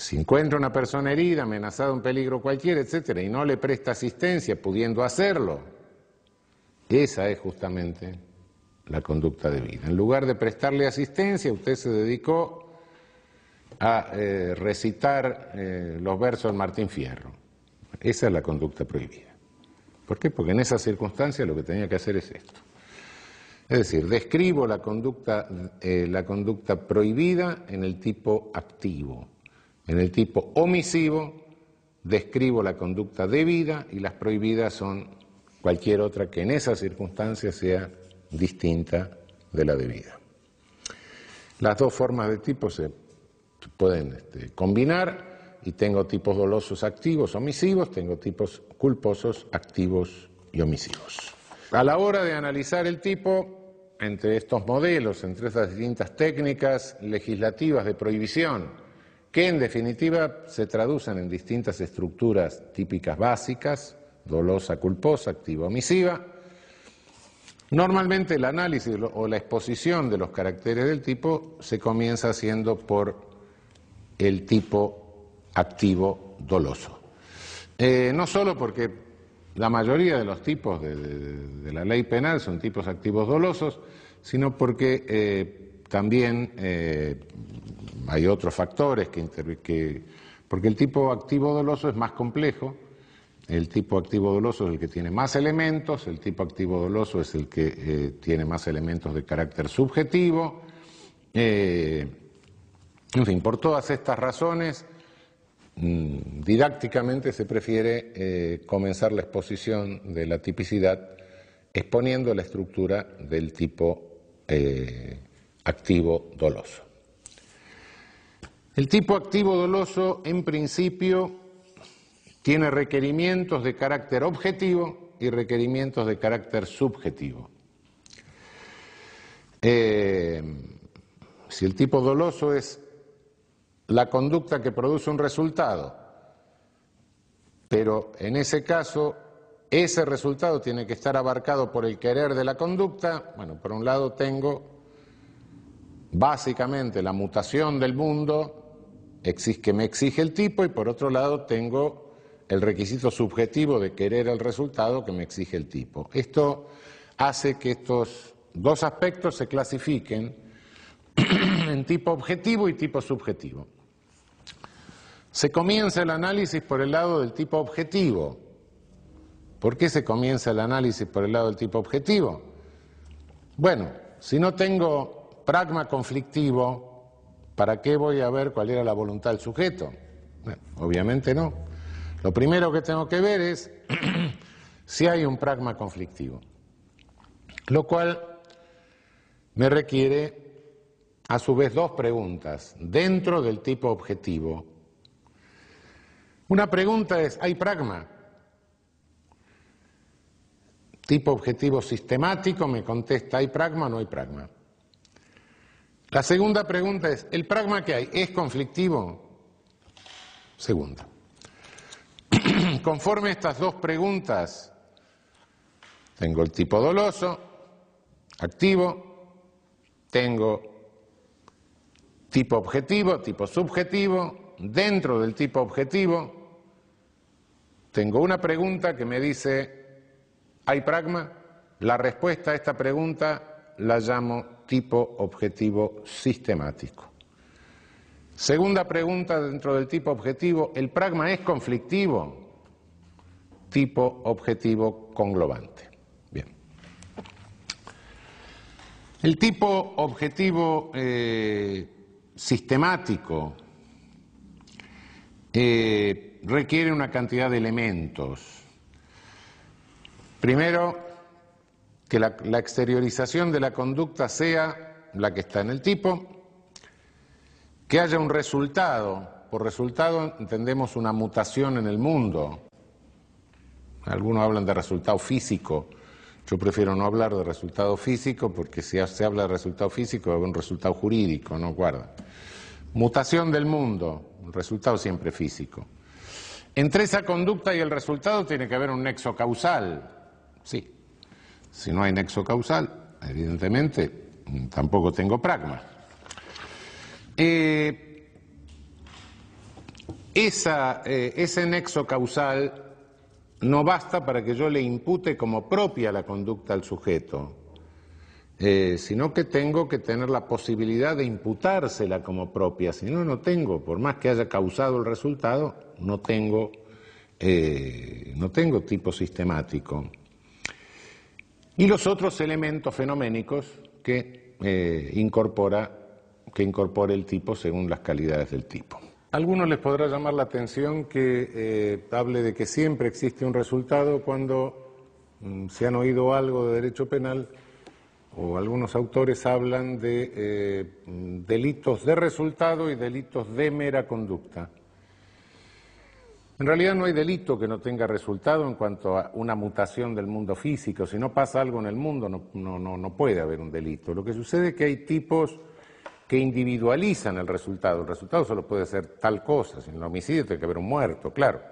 Speaker 1: Si encuentra una persona herida, amenazada un peligro cualquiera, etcétera, y no le presta asistencia, pudiendo hacerlo, esa es justamente la conducta de vida. En lugar de prestarle asistencia, usted se dedicó a eh, recitar eh, los versos de Martín Fierro. Esa es la conducta prohibida. ¿Por qué? Porque en esas circunstancias lo que tenía que hacer es esto. Es decir, describo la conducta, eh, la conducta prohibida en el tipo activo. En el tipo omisivo describo la conducta debida y las prohibidas son cualquier otra que en esas circunstancias sea distinta de la debida. Las dos formas de tipo se pueden este, combinar y tengo tipos dolosos activos, omisivos, tengo tipos culposos activos y omisivos. A la hora de analizar el tipo, entre estos modelos, entre estas distintas técnicas legislativas de prohibición, que en definitiva se traducen en distintas estructuras típicas básicas, dolosa, culposa, activa, omisiva, Normalmente el análisis o la exposición de los caracteres del tipo se comienza haciendo por el tipo activo doloso. Eh, no solo porque la mayoría de los tipos de, la ley penal son tipos activos dolosos, sino porque eh, también eh, hay otros factores que, que, porque el tipo activo doloso es más complejo el tipo activo doloso es el que tiene más elementos, el tipo activo doloso es el que eh, tiene más elementos de carácter subjetivo. Eh, en fin, por todas estas razones, mm, didácticamente se prefiere comenzar la exposición de la tipicidad exponiendo la estructura del tipo activo doloso. El tipo activo doloso, en principio, tiene requerimientos de carácter objetivo y requerimientos de carácter subjetivo. Eh, si el tipo doloso es la conducta que produce un resultado, pero en ese caso ese resultado tiene que estar abarcado por el querer de la conducta, bueno, por un lado tengo básicamente la mutación del mundo que me exige el tipo y por otro lado tengo el requisito subjetivo de querer el resultado que me exige el tipo. Esto hace que estos dos aspectos se clasifiquen en tipo objetivo y tipo subjetivo. Se comienza el análisis por el lado del tipo objetivo. ¿Por qué se comienza el análisis por el lado del tipo objetivo? Bueno, si no tengo pragma conflictivo, ¿para qué voy a ver cuál era la voluntad del sujeto? obviamente no. Lo primero que tengo que ver es si hay un pragma conflictivo, lo cual me requiere a su vez dos preguntas dentro del tipo objetivo. Una pregunta es, ¿hay pragma? Tipo objetivo sistemático me contesta, ¿hay pragma o no hay pragma? La segunda pregunta es, ¿el pragma que hay es conflictivo? Segunda. Conforme a estas dos preguntas, tengo el tipo doloso, activo, tengo tipo objetivo, tipo subjetivo, dentro del tipo objetivo, tengo una pregunta que me dice, ¿hay pragma? La respuesta a esta pregunta la llamo tipo objetivo sistemático. Segunda pregunta dentro del tipo objetivo, ¿el pragma es conflictivo? Tipo objetivo conglobante. Bien. El tipo objetivo eh, sistemático eh, requiere una cantidad de elementos. Primero, que la exteriorización de la conducta sea la que está en el tipo, que haya un resultado. Por resultado entendemos una mutación en el mundo. Algunos hablan de resultado físico. Yo prefiero no hablar de resultado físico porque si se habla de resultado físico hay un resultado jurídico, no guarda. Mutación del mundo, un resultado siempre físico. Entre esa conducta y el resultado tiene que haber un nexo causal. Sí. Si no hay nexo causal, evidentemente tampoco tengo pragma. Eh, eh, ese nexo causal no basta para que yo le impute como propia la conducta al sujeto, eh, sino que tengo que tener la posibilidad de imputársela como propia. Si no, no tengo, por más que haya causado el resultado, no tengo, no tengo tipo sistemático. Y los otros elementos fenoménicos que incorpora que incorpore el tipo según las calidades del tipo. A algunos les podrá llamar la atención que eh, hable de que siempre existe un resultado cuando mm, se han oído algo de derecho penal o algunos autores hablan de eh, delitos de resultado y delitos de mera conducta. En realidad no hay delito que no tenga resultado en cuanto a una mutación del mundo físico. Si no pasa algo en el mundo, no, no, no puede haber un delito. Lo que sucede es que hay tipos que individualizan el resultado. El resultado solo puede ser tal cosa. Si el homicidio tiene que haber un muerto, claro.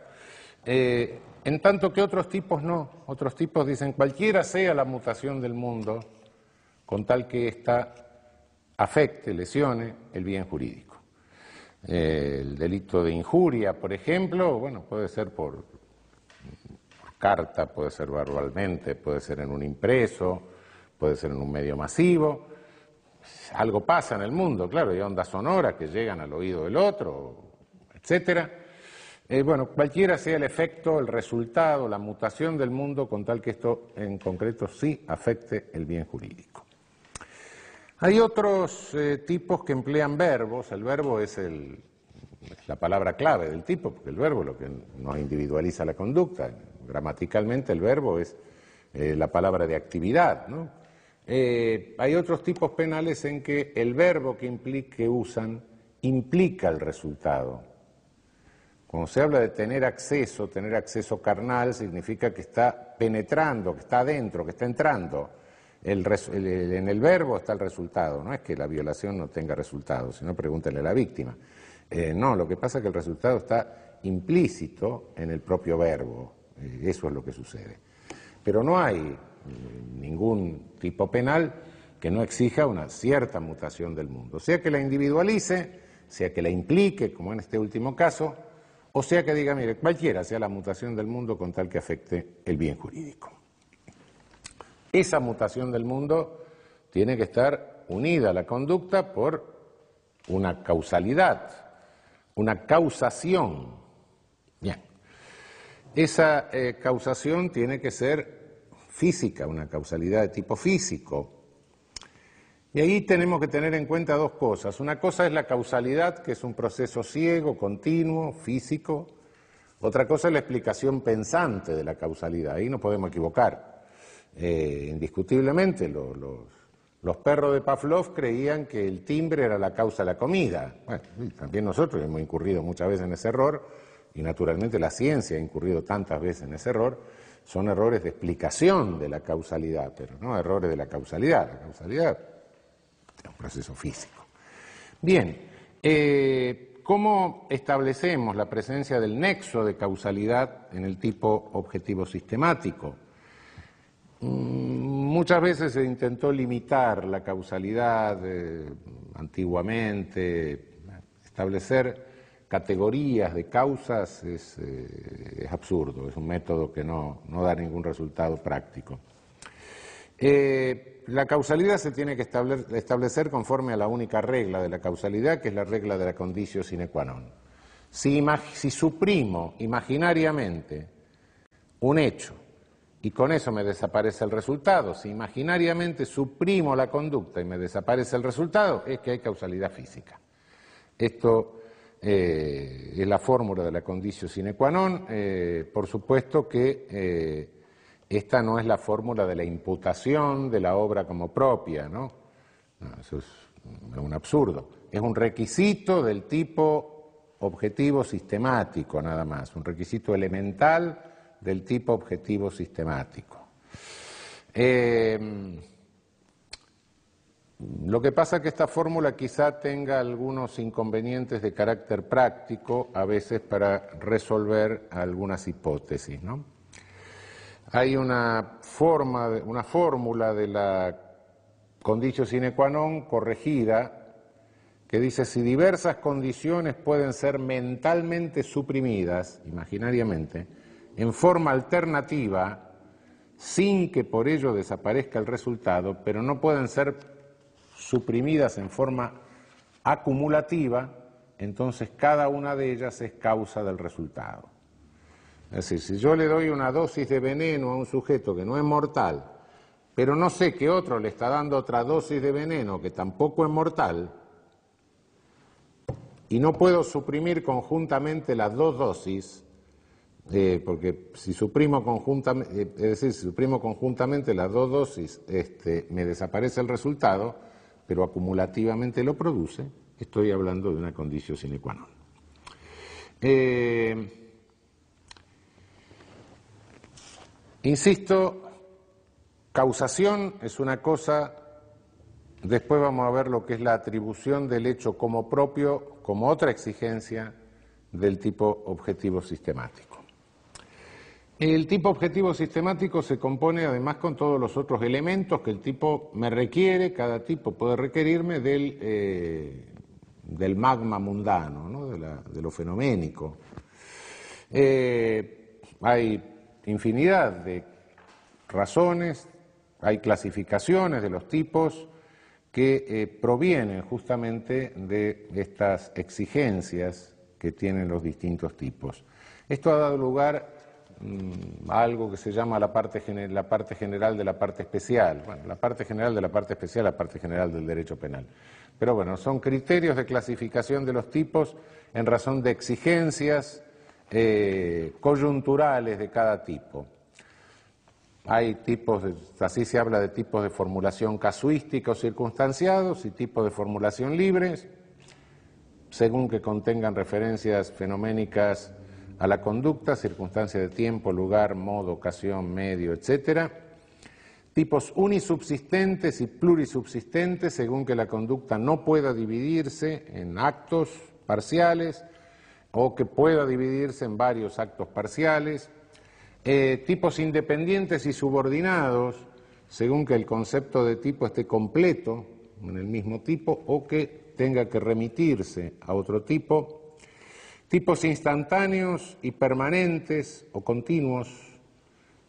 Speaker 1: Eh, en tanto que otros tipos no. Otros tipos dicen cualquiera sea la mutación del mundo, con tal que ésta afecte, lesione el bien jurídico. El delito de injuria, por ejemplo, bueno, puede ser por, carta, puede ser verbalmente, puede ser en un impreso, puede ser en un medio masivo. Algo pasa en el mundo, claro, hay ondas sonoras que llegan al oído del otro, etcétera. Eh, bueno, cualquiera sea el efecto, el resultado, la mutación del mundo, con tal que esto en concreto sí afecte el bien jurídico. Hay otros eh, tipos que emplean verbos, el verbo es, la palabra clave del tipo, porque el verbo es lo que nos individualiza la conducta. Gramaticalmente el verbo es eh, la palabra de actividad. Eh, hay otros tipos penales en que el verbo que, implique, usan implica el resultado. Cuando se habla de tener acceso, tener acceso carnal significa que está penetrando, que está adentro, que está entrando en el verbo está el resultado, no es que la violación no tenga resultado, sino pregúntenle a la víctima. Eh, no, lo que pasa es que el resultado está implícito en el propio verbo, eh, eso es lo que sucede. Pero no hay eh, ningún tipo penal que no exija una cierta mutación del mundo, sea que la individualice, sea que la implique, como en este último caso, o sea que diga, mire, cualquiera sea la mutación del mundo con tal que afecte el bien jurídico. Esa mutación del mundo tiene que estar unida a la conducta por una causalidad, una causación. Bien. Esa eh, causación tiene que ser física, una causalidad de tipo físico. Y ahí tenemos que tener en cuenta dos cosas. Una cosa es la causalidad, que es un proceso ciego, continuo, físico. Otra cosa es la explicación pensante de la causalidad. Ahí no podemos equivocar. Eh, indiscutiblemente los, perros de Pavlov creían que el timbre era la causa de la comida. Bueno, también nosotros hemos incurrido muchas veces en ese error y naturalmente la ciencia ha incurrido tantas veces en ese error. Son errores de explicación de la causalidad, pero no errores de la causalidad. La causalidad es un proceso físico. Bien, eh, ¿cómo establecemos la presencia del nexo de causalidad en el tipo objetivo sistemático? Mm, muchas veces se intentó limitar la causalidad eh, antiguamente, establecer categorías de causas es, eh, absurdo, es un método que no, da ningún resultado práctico. Eh, la causalidad se tiene que establecer conforme a la única regla de la causalidad, que es la regla de la condicio sine qua non. si suprimo imaginariamente un hecho y con eso me desaparece el resultado. Si imaginariamente suprimo la conducta y me desaparece el resultado, es que hay causalidad física. Esto eh, es la fórmula de la condición sine qua non. Eh, por supuesto que eh, esta no es la fórmula de la imputación de la obra como propia, ¿no? eso es un absurdo. Es un requisito del tipo objetivo sistemático, nada más, un requisito elemental del tipo objetivo sistemático. Eh, lo que pasa es que esta fórmula quizá tenga algunos inconvenientes de carácter práctico, a veces para resolver algunas hipótesis. Hay una, forma, una fórmula de la condicio sine qua non corregida que dice si diversas condiciones pueden ser mentalmente suprimidas, imaginariamente, en forma alternativa sin que por ello desaparezca el resultado, pero no pueden ser suprimidas en forma acumulativa, entonces cada una de ellas es causa del resultado. Es decir, si yo le doy una dosis de veneno a un sujeto que no es mortal, pero no sé que otro le está dando otra dosis de veneno que tampoco es mortal, y no puedo suprimir conjuntamente las dos dosis, eh, porque si suprimo conjuntamente, eh, es decir, si suprimo conjuntamente las dos dosis, este, me desaparece el resultado, pero acumulativamente lo produce, estoy hablando de una condición sine qua non. Eh, Insisto, causación es una cosa, después vamos a ver lo que es la atribución del hecho como propio, como otra exigencia del tipo objetivo sistemático. El tipo objetivo sistemático se compone además con todos los otros elementos que el tipo me requiere, cada tipo puede requerirme del, eh, del magma mundano, de, lo fenoménico. Eh, hay infinidad de razones, hay clasificaciones de los tipos que eh, provienen justamente de estas exigencias que tienen los distintos tipos. Esto ha dado lugar mm, algo que se llama la parte, la parte general de la parte especial. Bueno, la parte general de la parte especial, la parte general del derecho penal. Pero bueno, son criterios de clasificación de los tipos en razón de exigencias eh, coyunturales de cada tipo. Hay tipos, así se habla de tipos de formulación casuística o circunstanciados y tipos de formulación libres según que contengan referencias fenoménicas a la conducta, circunstancia de tiempo, lugar, modo, ocasión, medio, etc. Tipos unisubsistentes y plurisubsistentes, según que la conducta no pueda dividirse en actos parciales o que pueda dividirse en varios actos parciales. Eh, tipos independientes y subordinados, según que el concepto de tipo esté completo en el mismo tipo o que tenga que remitirse a otro tipo, tipos instantáneos y permanentes o continuos,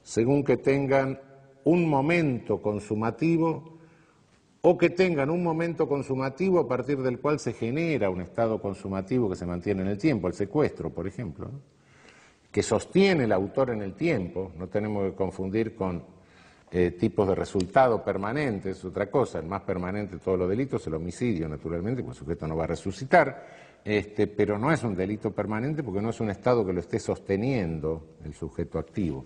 Speaker 1: según que tengan un momento consumativo o que tengan un momento consumativo a partir del cual se genera un estado consumativo que se mantiene en el tiempo, el secuestro, por ejemplo, que sostiene el autor en el tiempo, no tenemos que confundir con eh, tipos de resultado permanentes, es otra cosa, el más permanente de todos los delitos el homicidio, naturalmente, porque el sujeto no va a resucitar, este, pero no es un delito permanente porque no es un estado que lo esté sosteniendo el sujeto activo.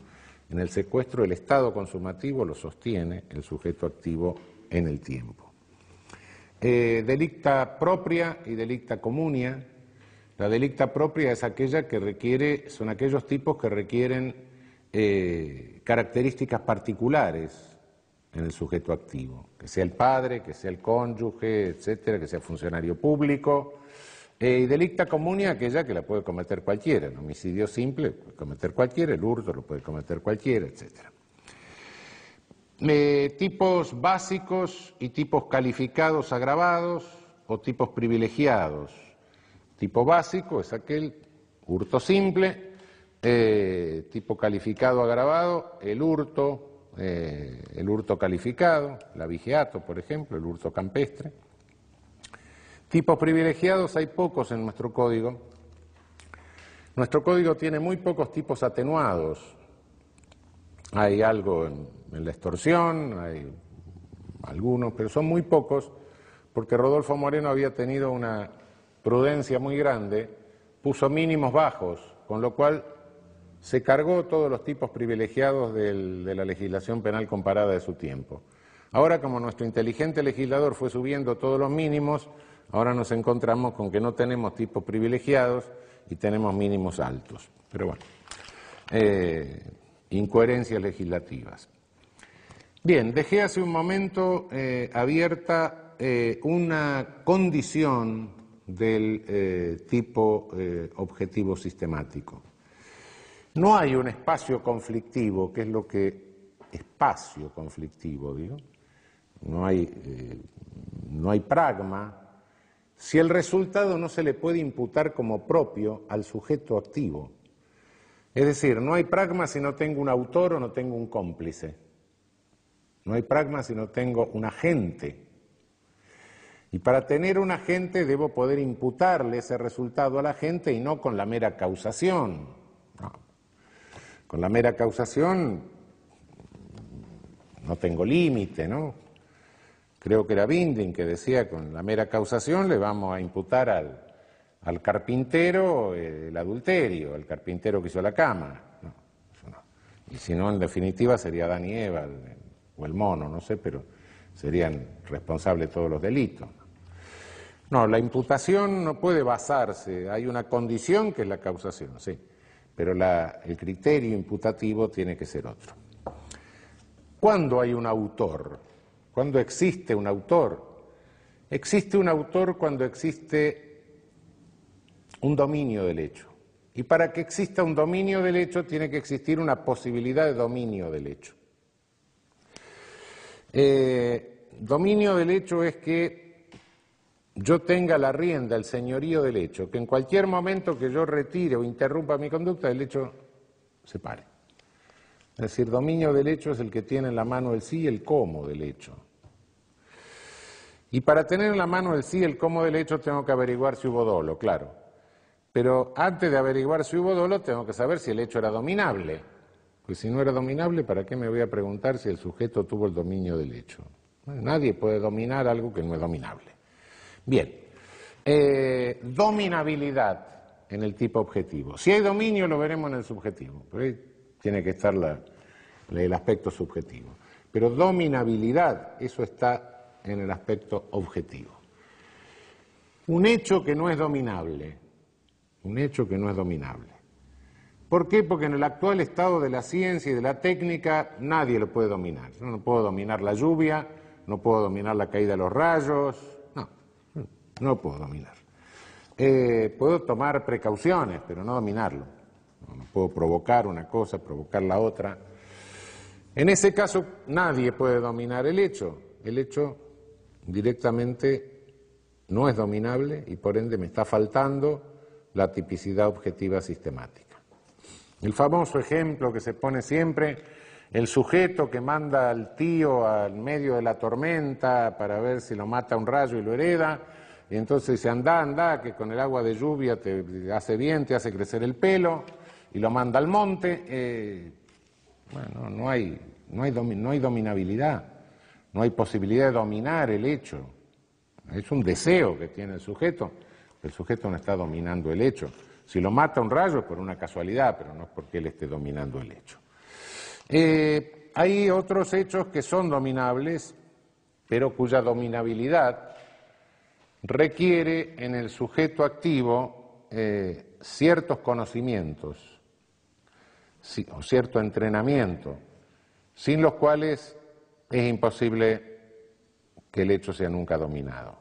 Speaker 1: En el secuestro el estado consumativo lo sostiene el sujeto activo en el tiempo. Eh, delicta propia y delicta comunia. La delicta propia es aquella que requiere, son aquellos tipos que requieren eh, características particulares en el sujeto activo, que sea el padre, que sea el cónyuge, etcétera, que sea funcionario público. Eh, y delicta comunia aquella que la puede cometer cualquiera, el homicidio simple puede cometer cualquiera, el hurto lo puede cometer cualquiera, etcétera. Eh, tipos básicos y tipos calificados agravados o tipos privilegiados. Tipo básico es aquel hurto simple, eh, tipo calificado agravado, el hurto, el hurto calificado, la vigiato, por ejemplo, el hurto campestre. Tipos privilegiados hay pocos en nuestro código. Nuestro código tiene muy pocos tipos atenuados. Hay algo en, la extorsión, hay algunos, pero son muy pocos, porque Rodolfo Moreno había tenido una prudencia muy grande, puso mínimos bajos, con lo cual se cargó todos los tipos privilegiados de la legislación penal comparada de su tiempo. Ahora, como nuestro inteligente legislador fue subiendo todos los mínimos, ahora nos encontramos con que no tenemos tipos privilegiados y tenemos mínimos altos. Pero bueno, eh, incoherencias legislativas. Bien, dejé hace un momento eh, abierta eh, una condición del tipo objetivo sistemático. No hay un espacio conflictivo, que es lo que espacio conflictivo, digo. No hay, no hay pragma si el resultado no se le puede imputar como propio al sujeto activo. Es decir, no hay pragma si no tengo un autor o no tengo un cómplice. No hay pragma si no tengo un agente. Y para tener un agente debo poder imputarle ese resultado a la gente y no con la mera causación. Con la mera causación no tengo límite, ¿no? Creo que era Binding que decía con la mera causación le vamos a imputar al, carpintero el adulterio, el carpintero que hizo la cama. Y si no, en definitiva sería Adán y Eva o el mono, no sé, pero serían responsables todos los delitos. No, la imputación no puede basarse, hay una condición que es la causación, sí pero el criterio imputativo tiene que ser otro. ¿Cuándo hay un autor? ¿Cuándo existe un autor? Existe un autor cuando existe un dominio del hecho. Y para que exista un dominio del hecho tiene que existir una posibilidad de dominio del hecho. Eh, dominio del hecho es que yo tenga la rienda, el señorío del hecho, que en cualquier momento que yo retire o interrumpa mi conducta, el hecho se pare. Es decir, dominio del hecho es el que tiene en la mano el sí y el cómo del hecho. Y para tener en la mano el sí el cómo del hecho tengo que averiguar si hubo dolo, claro. Pero antes de averiguar si hubo dolo tengo que saber si el hecho era dominable. Pues si no era dominable, ¿para qué me voy a preguntar si el sujeto tuvo el dominio del hecho? nadie puede dominar algo que no es dominable. Bien, eh, dominabilidad en el tipo objetivo. Si hay dominio lo veremos en el subjetivo, pero ahí tiene que estar el aspecto subjetivo. Pero dominabilidad, eso está en el aspecto objetivo. Un hecho que no es dominable, un hecho que no es dominable. ¿Por qué? Porque en el actual estado de la ciencia y de la técnica nadie lo puede dominar. Yo no puedo dominar la lluvia, no puedo dominar la caída de los rayos, no, no puedo dominar. Eh, puedo tomar precauciones, pero no dominarlo. No puedo provocar una cosa, provocar la otra. En ese caso nadie puede dominar el hecho. El hecho directamente no es dominable y por ende me está faltando la tipicidad objetiva sistemática. El famoso ejemplo que se pone siempre, el sujeto que manda al tío al medio de la tormenta para ver si lo mata un rayo y lo hereda, y entonces dice, anda, anda, que con el agua de lluvia te hace bien, te hace crecer el pelo, y lo manda al monte. Eh, bueno, no hay, no, hay no hay dominabilidad, no hay posibilidad de dominar el hecho. Es un deseo que tiene el sujeto, el sujeto no está dominando el hecho. Si lo mata un rayo es por una casualidad, pero no es porque él esté dominando el hecho. Eh, hay otros hechos que son dominables, pero cuya dominabilidad requiere en el sujeto activo eh, ciertos conocimientos o cierto entrenamiento, sin los cuales es imposible que el hecho sea nunca dominado.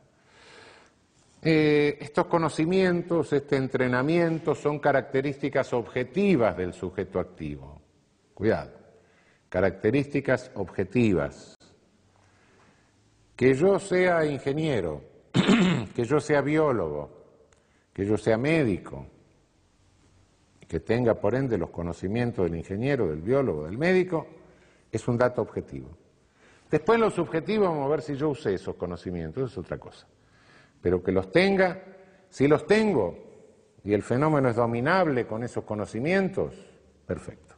Speaker 1: Eh, estos conocimientos, este entrenamiento son características objetivas del sujeto activo. Cuidado, características objetivas. Que yo sea ingeniero, que yo sea biólogo, que yo sea médico, que tenga por ende los conocimientos del ingeniero, del biólogo, del médico, es un dato objetivo. Después lo subjetivo, vamos a ver si yo usé esos conocimientos, es otra cosa pero que los tenga, si los tengo y el fenómeno es dominable con esos conocimientos, perfecto.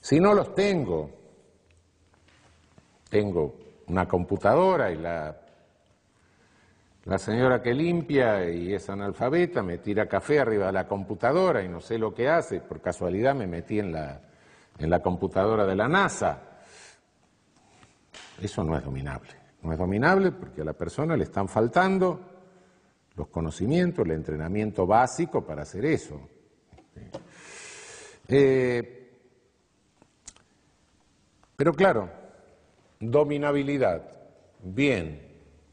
Speaker 1: Si no los tengo, tengo una computadora y la, la señora que limpia y es analfabeta me tira café arriba de la computadora y no sé lo que hace, por casualidad me metí en la, en la computadora de la NASA. Eso no es dominable. No es dominable porque a la persona le están faltando los conocimientos, el entrenamiento básico para hacer eso. Eh, pero claro, dominabilidad. Bien,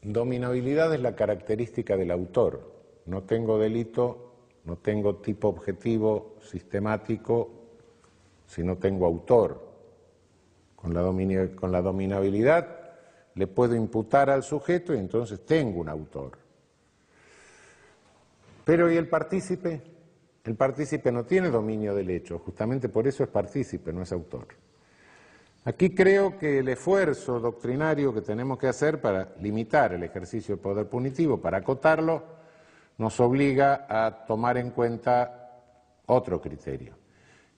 Speaker 1: dominabilidad es la característica del autor. No tengo delito, no tengo tipo objetivo sistemático, si no tengo autor. Con la, dominabilidad le puedo imputar al sujeto y entonces tengo un autor. Pero ¿y el partícipe? El partícipe no tiene dominio del hecho, justamente por eso es partícipe, no es autor. Aquí creo que el esfuerzo doctrinario que tenemos que hacer para limitar el ejercicio del poder punitivo, para acotarlo, nos obliga a tomar en cuenta otro criterio.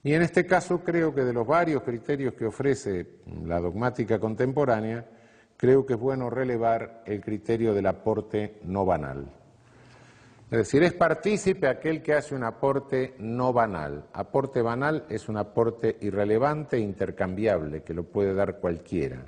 Speaker 1: Y en este caso creo que de los varios criterios que ofrece la dogmática contemporánea, creo que es bueno relevar el criterio del aporte no banal. Es decir, es partícipe aquel que hace un aporte no banal. Aporte banal es un aporte irrelevante e intercambiable, que lo puede dar cualquiera.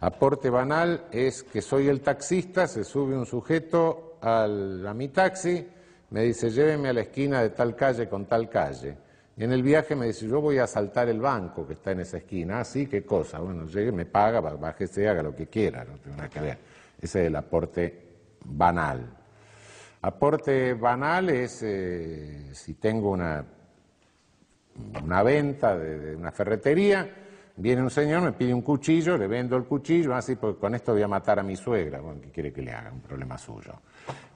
Speaker 1: Aporte banal es que soy el taxista, se sube un sujeto a mi taxi, me dice lléveme a la esquina de tal calle con tal calle. Y en el viaje me dice, yo voy a asaltar el banco que está en esa esquina. Ah, sí, qué cosa. Bueno, llegue, me paga, bájese, haga lo que quiera, no tiene nada que ver. Ese es el aporte banal. Aporte banal es eh, si tengo una, una venta de, una ferretería, viene un señor, me pide un cuchillo, le vendo el cuchillo, así, ah, con esto voy a matar a mi suegra. Bueno, ¿qué quiere que le haga? Un problema suyo.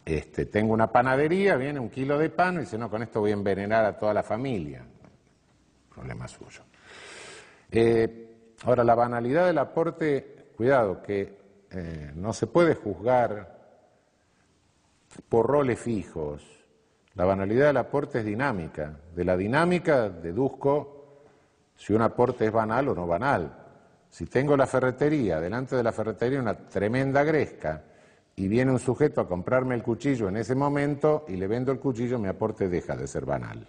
Speaker 1: Este, tengo una panadería, viene un kilo de pan y dice, no, con esto voy a envenenar a toda la familia. Problema suyo. Eh, ahora, la banalidad del aporte, cuidado, que eh, no se puede juzgar por roles fijos. La banalidad del aporte es dinámica. De la dinámica deduzco si un aporte es banal o no banal. Si tengo la ferretería, delante de la ferretería una tremenda gresca, y viene un sujeto a comprarme el cuchillo en ese momento y le vendo el cuchillo, mi aporte deja de ser banal.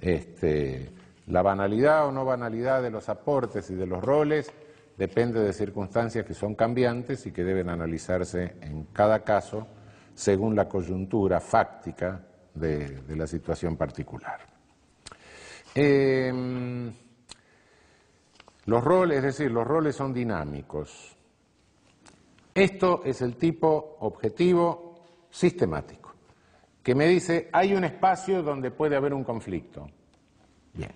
Speaker 1: Este, la banalidad o no banalidad de los aportes y de los roles depende de circunstancias que son cambiantes y que deben analizarse en cada caso según la coyuntura fáctica de, la situación particular. Em, los roles, es decir, los roles son dinámicos. Esto es el tipo objetivo sistemático, que me dice hay un espacio donde puede haber un conflicto. Bien.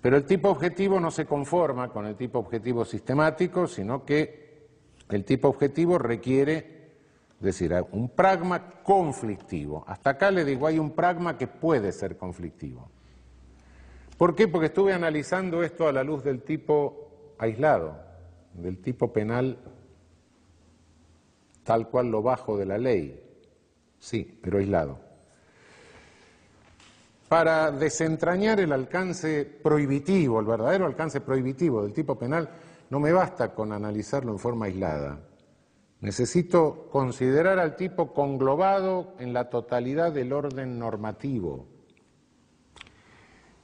Speaker 1: Pero el tipo objetivo no se conforma con el tipo objetivo sistemático, sino que el tipo objetivo requiere, es decir, un pragma conflictivo. Hasta acá le digo, hay un pragma que puede ser conflictivo. ¿Por qué? Porque estuve analizando esto a la luz del tipo aislado, del tipo penal tal cual lo bajo de la ley, sí, pero aislado. Para desentrañar el alcance prohibitivo, el verdadero alcance prohibitivo del tipo penal, no me basta con analizarlo en forma aislada. Necesito considerar al tipo conglobado en la totalidad del orden normativo.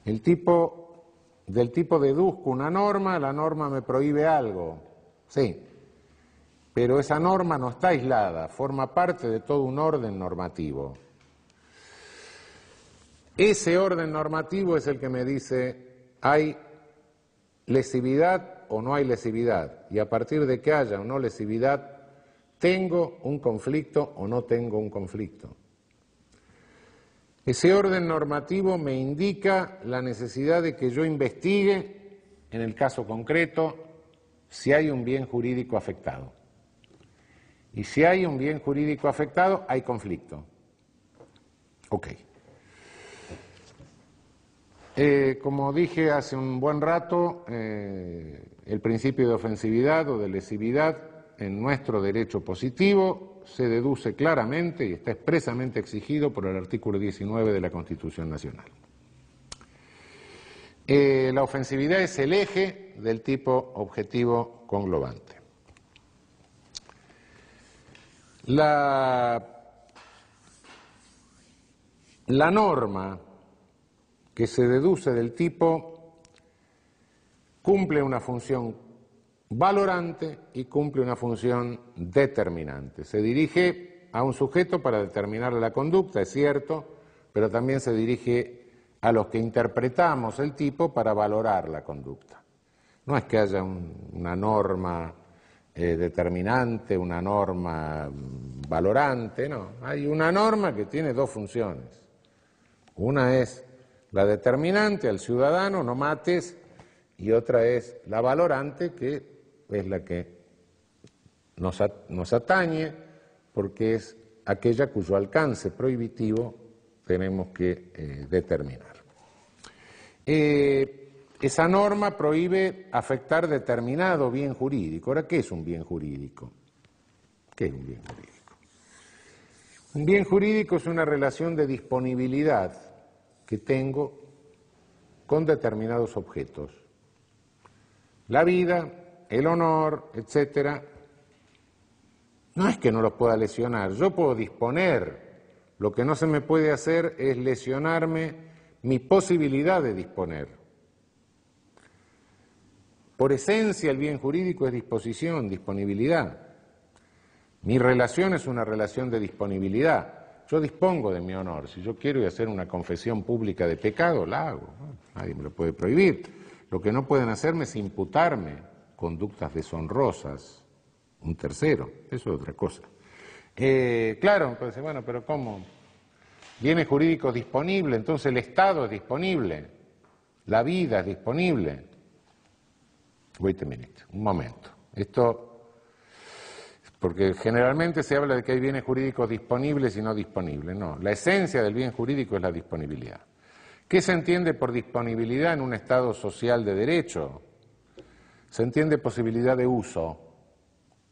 Speaker 1: El tipo, del tipo deduzco una norma, la norma me prohíbe algo. Sí, pero esa norma no está aislada, forma parte de todo un orden normativo. Ese orden normativo es el que me dice, hay lesividad o no hay lesividad, y a partir de que haya o no lesividad, tengo un conflicto o no tengo un conflicto. Ese orden normativo me indica la necesidad de que yo investigue, en el caso concreto, si hay un bien jurídico afectado. Y si hay un bien jurídico afectado, hay conflicto. Ok. Eh, como dije hace un buen rato, eh, el principio de ofensividad o de lesividad en nuestro derecho positivo se deduce claramente y está expresamente exigido por el artículo 19 de la Constitución Nacional. Eh, la ofensividad es el eje del tipo objetivo conglobante. La, la norma que se deduce del tipo cumple una función valorante y cumple una función determinante. Se dirige a un sujeto para determinar la conducta, es cierto, pero también se dirige a los que interpretamos el tipo para valorar la conducta. No es que haya una norma eh, determinante, una norma valorante, no, hay una norma que tiene dos funciones. Una es la determinante al ciudadano, no mates, y otra es la valorante, que es la que nos, atañe, porque es aquella cuyo alcance prohibitivo tenemos que eh, determinar. Eh, esa norma prohíbe afectar determinado bien jurídico. Ahora, ¿qué es un bien jurídico? ¿Qué es un bien jurídico? Un bien jurídico es una relación de disponibilidad que tengo con determinados objetos. La vida, el honor, etcétera, no es que no los pueda lesionar, yo puedo disponer. Lo que no se me puede hacer es lesionarme mi posibilidad de disponer. Por esencia el bien jurídico es disposición, disponibilidad. Mi relación es una relación de disponibilidad. Yo dispongo de mi honor. Si yo quiero hacer una confesión pública de pecado, la hago. Nadie me lo puede prohibir. Lo que no pueden hacerme es imputarme conductas deshonrosas, un tercero. Eso es otra cosa. Eh, claro, entonces, bueno, pero ¿cómo? Bienes jurídicos disponibles, entonces el Estado es disponible, la vida es disponible. Wait a minute, un momento. Esto porque generalmente se habla de que hay bienes jurídicos disponibles y no disponibles. No, la esencia del bien jurídico es la disponibilidad. ¿Qué se entiende por disponibilidad en un Estado social de derecho? Se entiende posibilidad de uso,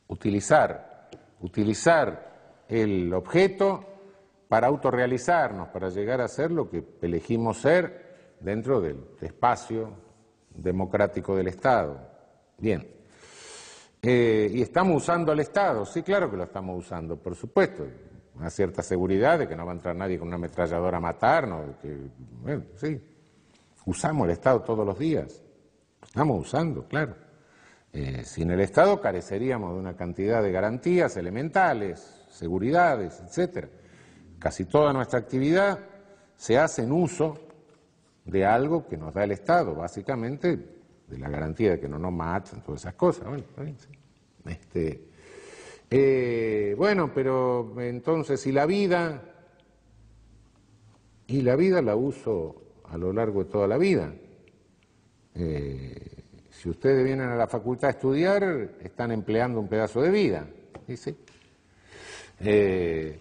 Speaker 1: utilizar, utilizar el objeto para autorrealizarnos, para llegar a ser lo que elegimos ser dentro del espacio democrático del Estado. Bien. Eh, y estamos usando al Estado, sí, claro que lo estamos usando, por supuesto. Una cierta seguridad de que no va a entrar nadie con una ametralladora a matarnos. Que, bueno, sí. Usamos el Estado todos los días. Estamos usando, claro. Eh, sin el Estado careceríamos de una cantidad de garantías elementales, seguridades, etcétera. Casi toda nuestra actividad se hace en uso de algo que nos da el Estado, básicamente de la garantía de que no nos matan, todas esas cosas. Bueno, este, eh, bueno, pero entonces, ¿y la vida? Y la vida la uso a lo largo de toda la vida. Eh, si ustedes vienen a la facultad a estudiar, están empleando un pedazo de vida. ¿sí? Eh,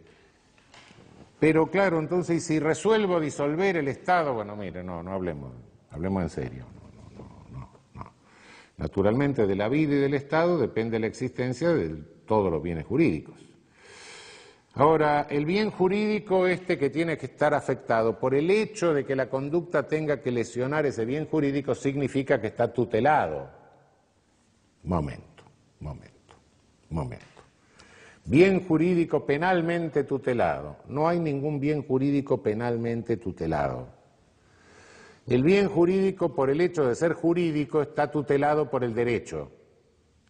Speaker 1: pero claro, entonces, ¿y si resuelvo disolver el Estado? Bueno, mire, no, no hablemos, hablemos en serio. Naturalmente, de la vida y del Estado depende la existencia de todos los bienes jurídicos. Ahora, el bien jurídico este que tiene que estar afectado por el hecho de que la conducta tenga que lesionar ese bien jurídico significa que está tutelado. Momento, momento, momento. Bien jurídico penalmente tutelado. No hay ningún bien jurídico penalmente tutelado. El bien jurídico, por el hecho de ser jurídico, está tutelado por el derecho.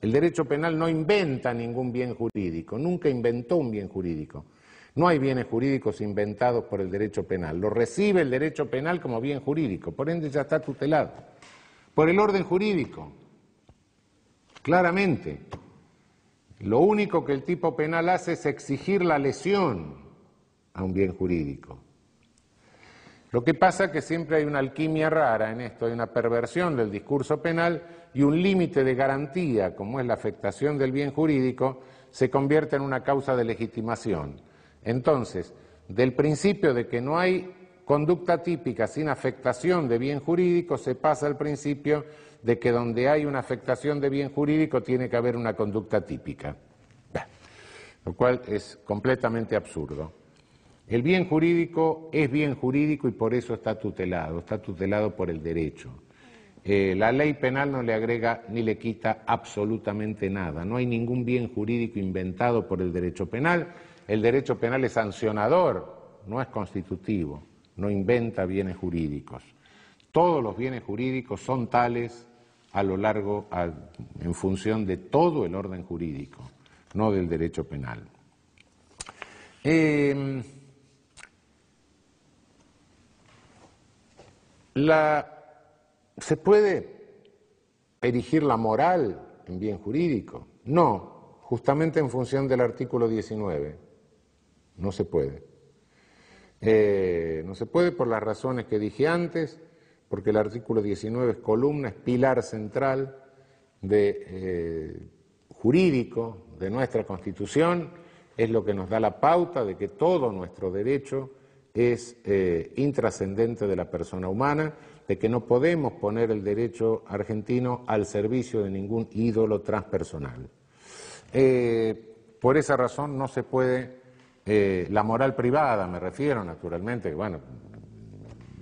Speaker 1: El derecho penal no inventa ningún bien jurídico, nunca inventó un bien jurídico. No hay bienes jurídicos inventados por el derecho penal. Lo recibe el derecho penal como bien jurídico, por ende ya está tutelado. Por el orden jurídico, claramente. Lo único que el tipo penal hace es exigir la lesión a un bien jurídico. Lo que pasa es que siempre hay una alquimia rara en esto, hay una perversión del discurso penal y un límite de garantía, como es la afectación del bien jurídico, se convierte en una causa de legitimación. Entonces, del principio de que no hay conducta típica sin afectación de bien jurídico, se pasa al principio de que donde hay una afectación de bien jurídico tiene que haber una conducta típica, lo cual es completamente absurdo. El bien jurídico es bien jurídico y por eso está tutelado, está tutelado por el derecho. Eh, la ley penal no le agrega ni le quita absolutamente nada. No hay ningún bien jurídico inventado por el derecho penal. El derecho penal es sancionador, no es constitutivo, no inventa bienes jurídicos. Todos los bienes jurídicos son tales a lo largo, en función de todo el orden jurídico, no del derecho penal. Eh, ¿Se puede erigir la moral en bien jurídico? No, justamente en función del artículo 19. No se puede. Eh, no se puede por las razones que dije antes, porque el artículo 19 es columna, es pilar central de, eh, jurídico de nuestra Constitución, es lo que nos da la pauta de que todo nuestro derecho es eh, intrascendente de la persona humana, de que no podemos poner el derecho argentino al servicio de ningún ídolo transpersonal. Eh, por esa razón no se puede, eh, la moral privada me refiero naturalmente, bueno,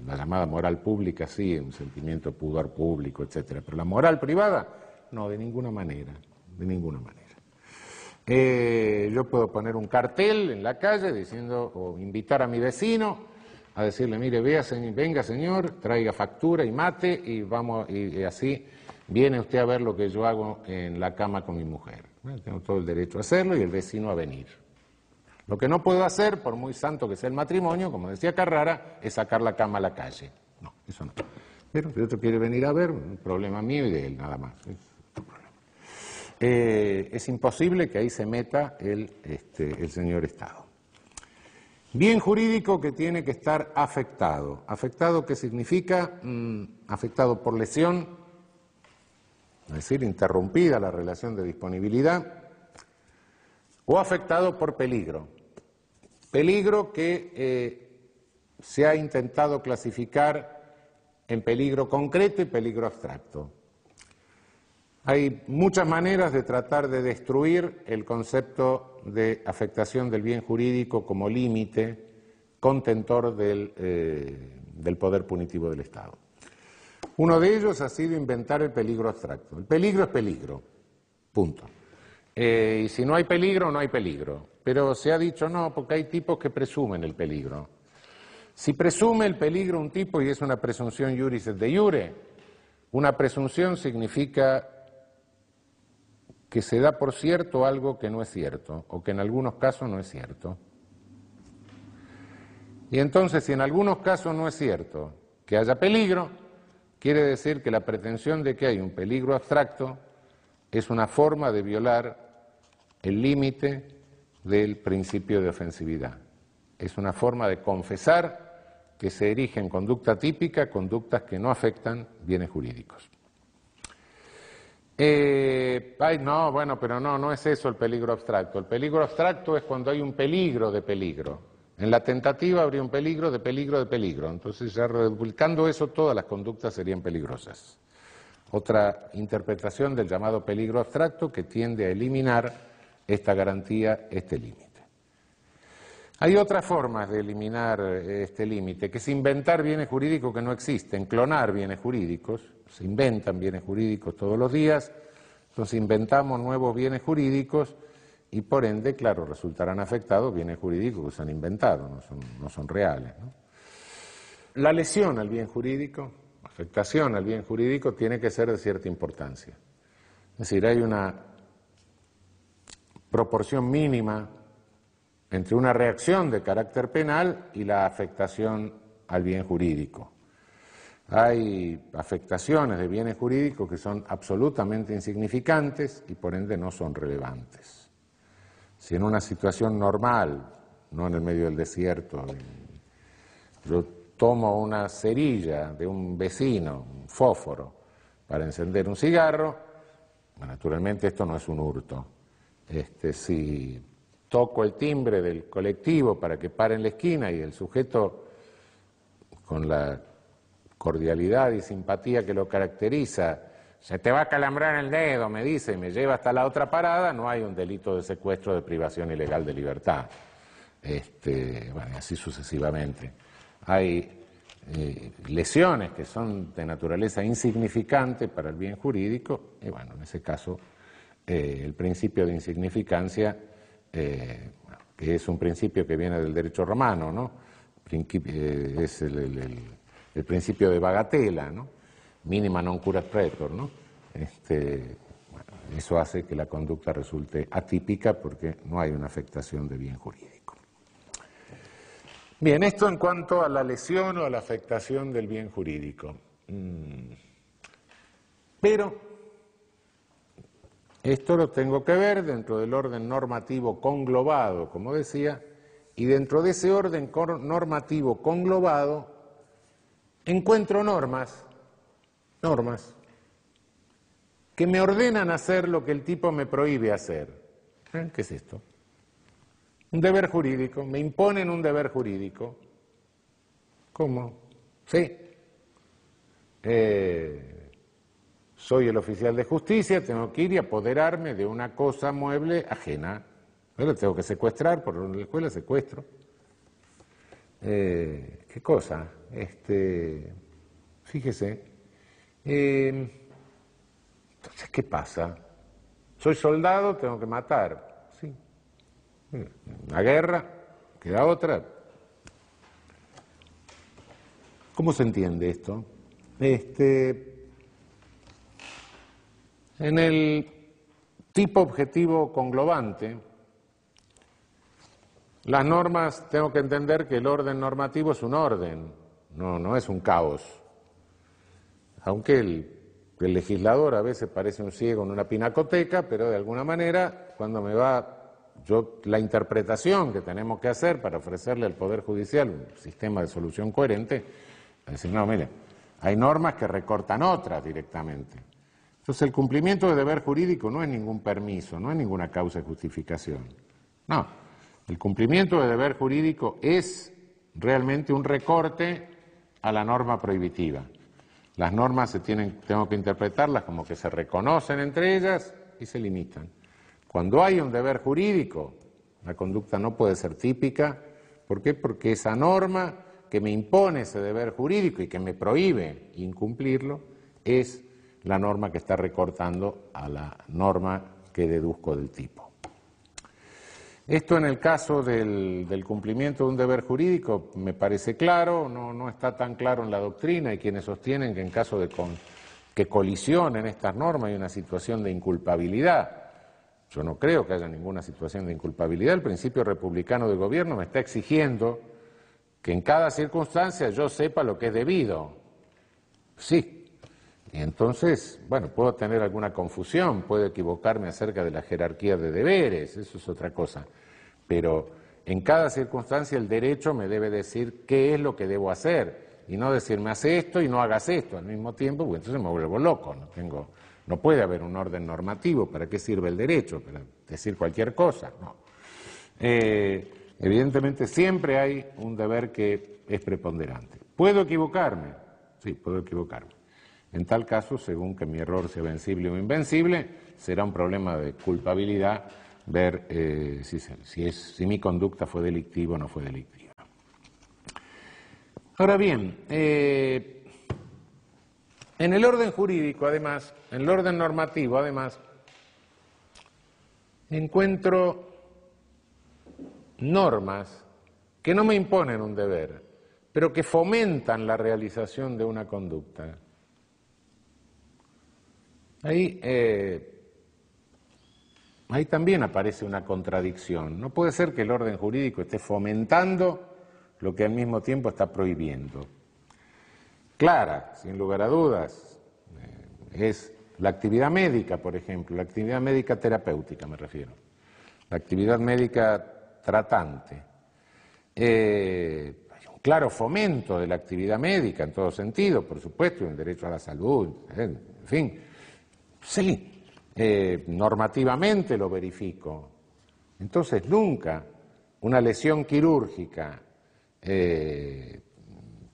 Speaker 1: la llamada moral pública sí, un sentimiento pudor público, etcétera, pero la moral privada no, de ninguna manera, de ninguna manera. Eh, yo puedo poner un cartel en la calle diciendo, o invitar a mi vecino a decirle, mire, vea, venga señor, traiga factura y mate y vamos, y, así viene usted a ver lo que yo hago en la cama con mi mujer. tengo todo el derecho a hacerlo y el vecino a venir. Lo que no puedo hacer, por muy santo que sea el matrimonio, como decía Carrara, es sacar la cama a la calle. No, eso no. Pero si otro quiere venir a ver, problema mío y de él, nada más. Eh, es imposible que ahí se meta el, este, el señor Estado. Bien jurídico que tiene que estar afectado. ¿Afectado qué significa? Mm, afectado por lesión, es decir, interrumpida la relación de disponibilidad, o afectado por peligro. Peligro que eh, se ha intentado clasificar en peligro concreto y peligro abstracto. Hay muchas maneras de tratar de destruir el concepto de afectación del bien jurídico como límite contentor del, eh, del, poder punitivo del Estado. Uno de ellos ha sido inventar el peligro abstracto. El peligro es peligro, punto. Eh, y si no hay peligro, no hay peligro. Pero se ha dicho no, porque hay tipos que presumen el peligro. Si presume el peligro un tipo y es una presunción juris de jure, una presunción significa que se da por cierto algo que no es cierto, o que en algunos casos no es cierto. Y entonces, si en algunos casos no es cierto que haya peligro, quiere decir que la pretensión de que hay un peligro abstracto es una forma de violar el límite del principio de ofensividad. Es una forma de confesar que se erigen conducta típica conductas que no afectan bienes jurídicos. Eh, no, bueno, pero no, no es eso el peligro abstracto. El peligro abstracto es cuando hay un peligro de peligro. En la tentativa habría un peligro de peligro de peligro. Entonces, ya reduplicando eso, todas las conductas serían peligrosas. Otra interpretación del llamado peligro abstracto que tiende a eliminar esta garantía, este límite. Hay otras formas de eliminar eh, este límite, que es inventar bienes jurídicos que no existen, clonar bienes jurídicos, se inventan bienes jurídicos todos los días, entonces inventamos nuevos bienes jurídicos y por ende, claro, resultarán afectados bienes jurídicos que se han inventado, no son, reales. La lesión al bien jurídico, afectación al bien jurídico, tiene que ser de cierta importancia. Es decir, hay una proporción mínima entre una reacción de carácter penal y la afectación al bien jurídico. Hay afectaciones de bienes jurídicos que son absolutamente insignificantes y por ende no son relevantes. Si en una situación normal, no en el medio del desierto, yo tomo una cerilla de un vecino, un fósforo, para encender un cigarro, naturalmente esto no es un hurto. Este, si toco el timbre del colectivo para que pare en la esquina y el sujeto con la cordialidad y simpatía que lo caracteriza, se te va a calambrar el dedo, me dice, y me lleva hasta la otra parada, no hay un delito de secuestro de privación ilegal de libertad. Este, bueno, así sucesivamente. Hay eh, lesiones que son de naturaleza insignificante para el bien jurídico, y bueno, en ese caso eh, el principio de insignificancia, eh, que es un principio que viene del derecho romano, ¿no? es el el principio de bagatela, ¿no? mínima non curat pretor, ¿no? Este, eso hace que la conducta resulte atípica porque no hay una afectación de bien jurídico. Bien, esto en cuanto a la lesión o a la afectación del bien jurídico. Mm. Pero esto lo tengo que ver dentro del orden normativo conglobado, como decía, y dentro de ese orden normativo conglobado encuentro normas, normas, que me ordenan hacer lo que el tipo me prohíbe hacer. ¿Eh? ¿Qué es esto? Un deber jurídico, me imponen un deber jurídico. ¿Cómo? Sí. Eh, soy el oficial de justicia, tengo que ir y apoderarme de una cosa mueble ajena. Bueno, tengo que secuestrar, por la escuela secuestro. Eh, ¿Qué cosa? Este, fíjese, em, entonces, ¿qué pasa? Soy soldado, tengo que matar. Sí. Una guerra, queda otra. ¿Cómo se entiende esto? Este, en el tipo objetivo conglobante, Las normas, tengo que entender que el orden normativo es un orden, no, no es un caos. Aunque el, legislador a veces parece un ciego en una pinacoteca, pero de alguna manera, cuando me va yo, la interpretación que tenemos que hacer para ofrecerle al Poder Judicial un sistema de solución coherente, es decir, no, mire, hay normas que recortan otras directamente. Entonces, el cumplimiento de deber jurídico no es ningún permiso, no es ninguna causa de justificación. No, el cumplimiento de deber jurídico es realmente un recorte a la norma prohibitiva. Las normas se tienen, tengo que interpretarlas como que se reconocen entre ellas y se limitan. Cuando hay un deber jurídico, la conducta no puede ser típica. ¿Por qué? Porque esa norma que me impone ese deber jurídico y que me prohíbe incumplirlo es la norma que está recortando a la norma que deduzco del tipo. Esto en el caso del, cumplimiento de un deber jurídico me parece claro, no, no, está tan claro en la doctrina y quienes sostienen que en caso de que colisionen estas normas hay una situación de inculpabilidad. Yo no creo que haya ninguna situación de inculpabilidad. El principio republicano de gobierno me está exigiendo que en cada circunstancia yo sepa lo que es debido. Sí. Y entonces, bueno, puedo tener alguna confusión, puedo equivocarme acerca de la jerarquía de deberes, eso es otra cosa. Pero en cada circunstancia el derecho me debe decir qué es lo que debo hacer y no decirme hace esto y no hagas esto al mismo tiempo, porque entonces me vuelvo loco, no tengo no puede haber un orden normativo. ¿Para qué sirve el derecho? ¿Para decir cualquier cosa? Eh, evidentemente siempre hay un deber que es preponderante. ¿Puedo equivocarme? Sí, puedo equivocarme. En tal caso, según que mi error sea vencible o invencible, será un problema de culpabilidad ver eh, si, si, mi conducta fue delictiva o no fue delictiva. Ahora bien, eh, en el orden jurídico, además, en el orden normativo, además, encuentro normas que no me imponen un deber, pero que fomentan la realización de una conducta. Ahí, eh, ahí también aparece una contradicción. No puede ser que el orden jurídico esté fomentando lo que al mismo tiempo está prohibiendo clara, sin lugar a dudas, eh, es la actividad médica, por ejemplo, la actividad médica terapéutica me refiero, la actividad médica tratante. Eh, hay un claro fomento de la actividad médica en todo sentido, por supuesto, en el derecho a la salud, eh, en fin. Normativamente lo verifico. Entonces, nunca una lesión quirúrgica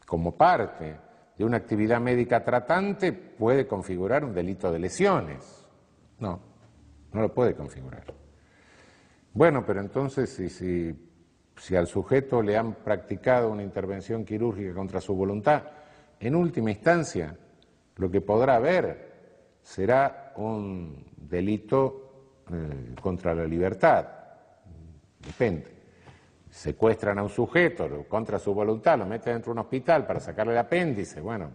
Speaker 1: como parte de una actividad médica tratante puede configurar un delito de lesiones. No, no lo puede configurar. Bueno, pero entonces si, si, al sujeto le han practicado una intervención quirúrgica contra su voluntad, en última instancia lo que podrá haber será un delito eh, contra la libertad. Depende secuestran a un sujeto contra su voluntad, lo meten dentro de un hospital para sacarle el apéndice, bueno.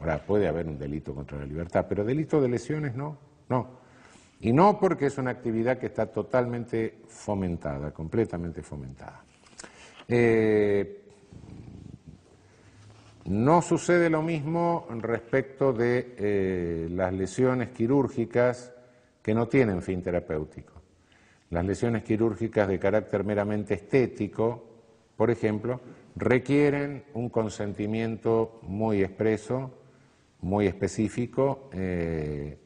Speaker 1: Ahora puede haber un delito contra la libertad, pero delito de lesiones no, no. Y no porque es una actividad que está totalmente fomentada, completamente fomentada. Eh, no sucede lo mismo respecto de eh, las lesiones quirúrgicas que no tienen fin terapéutico. Las lesiones quirúrgicas de carácter meramente estético, por ejemplo, requieren un consentimiento muy expreso, muy específico, eh,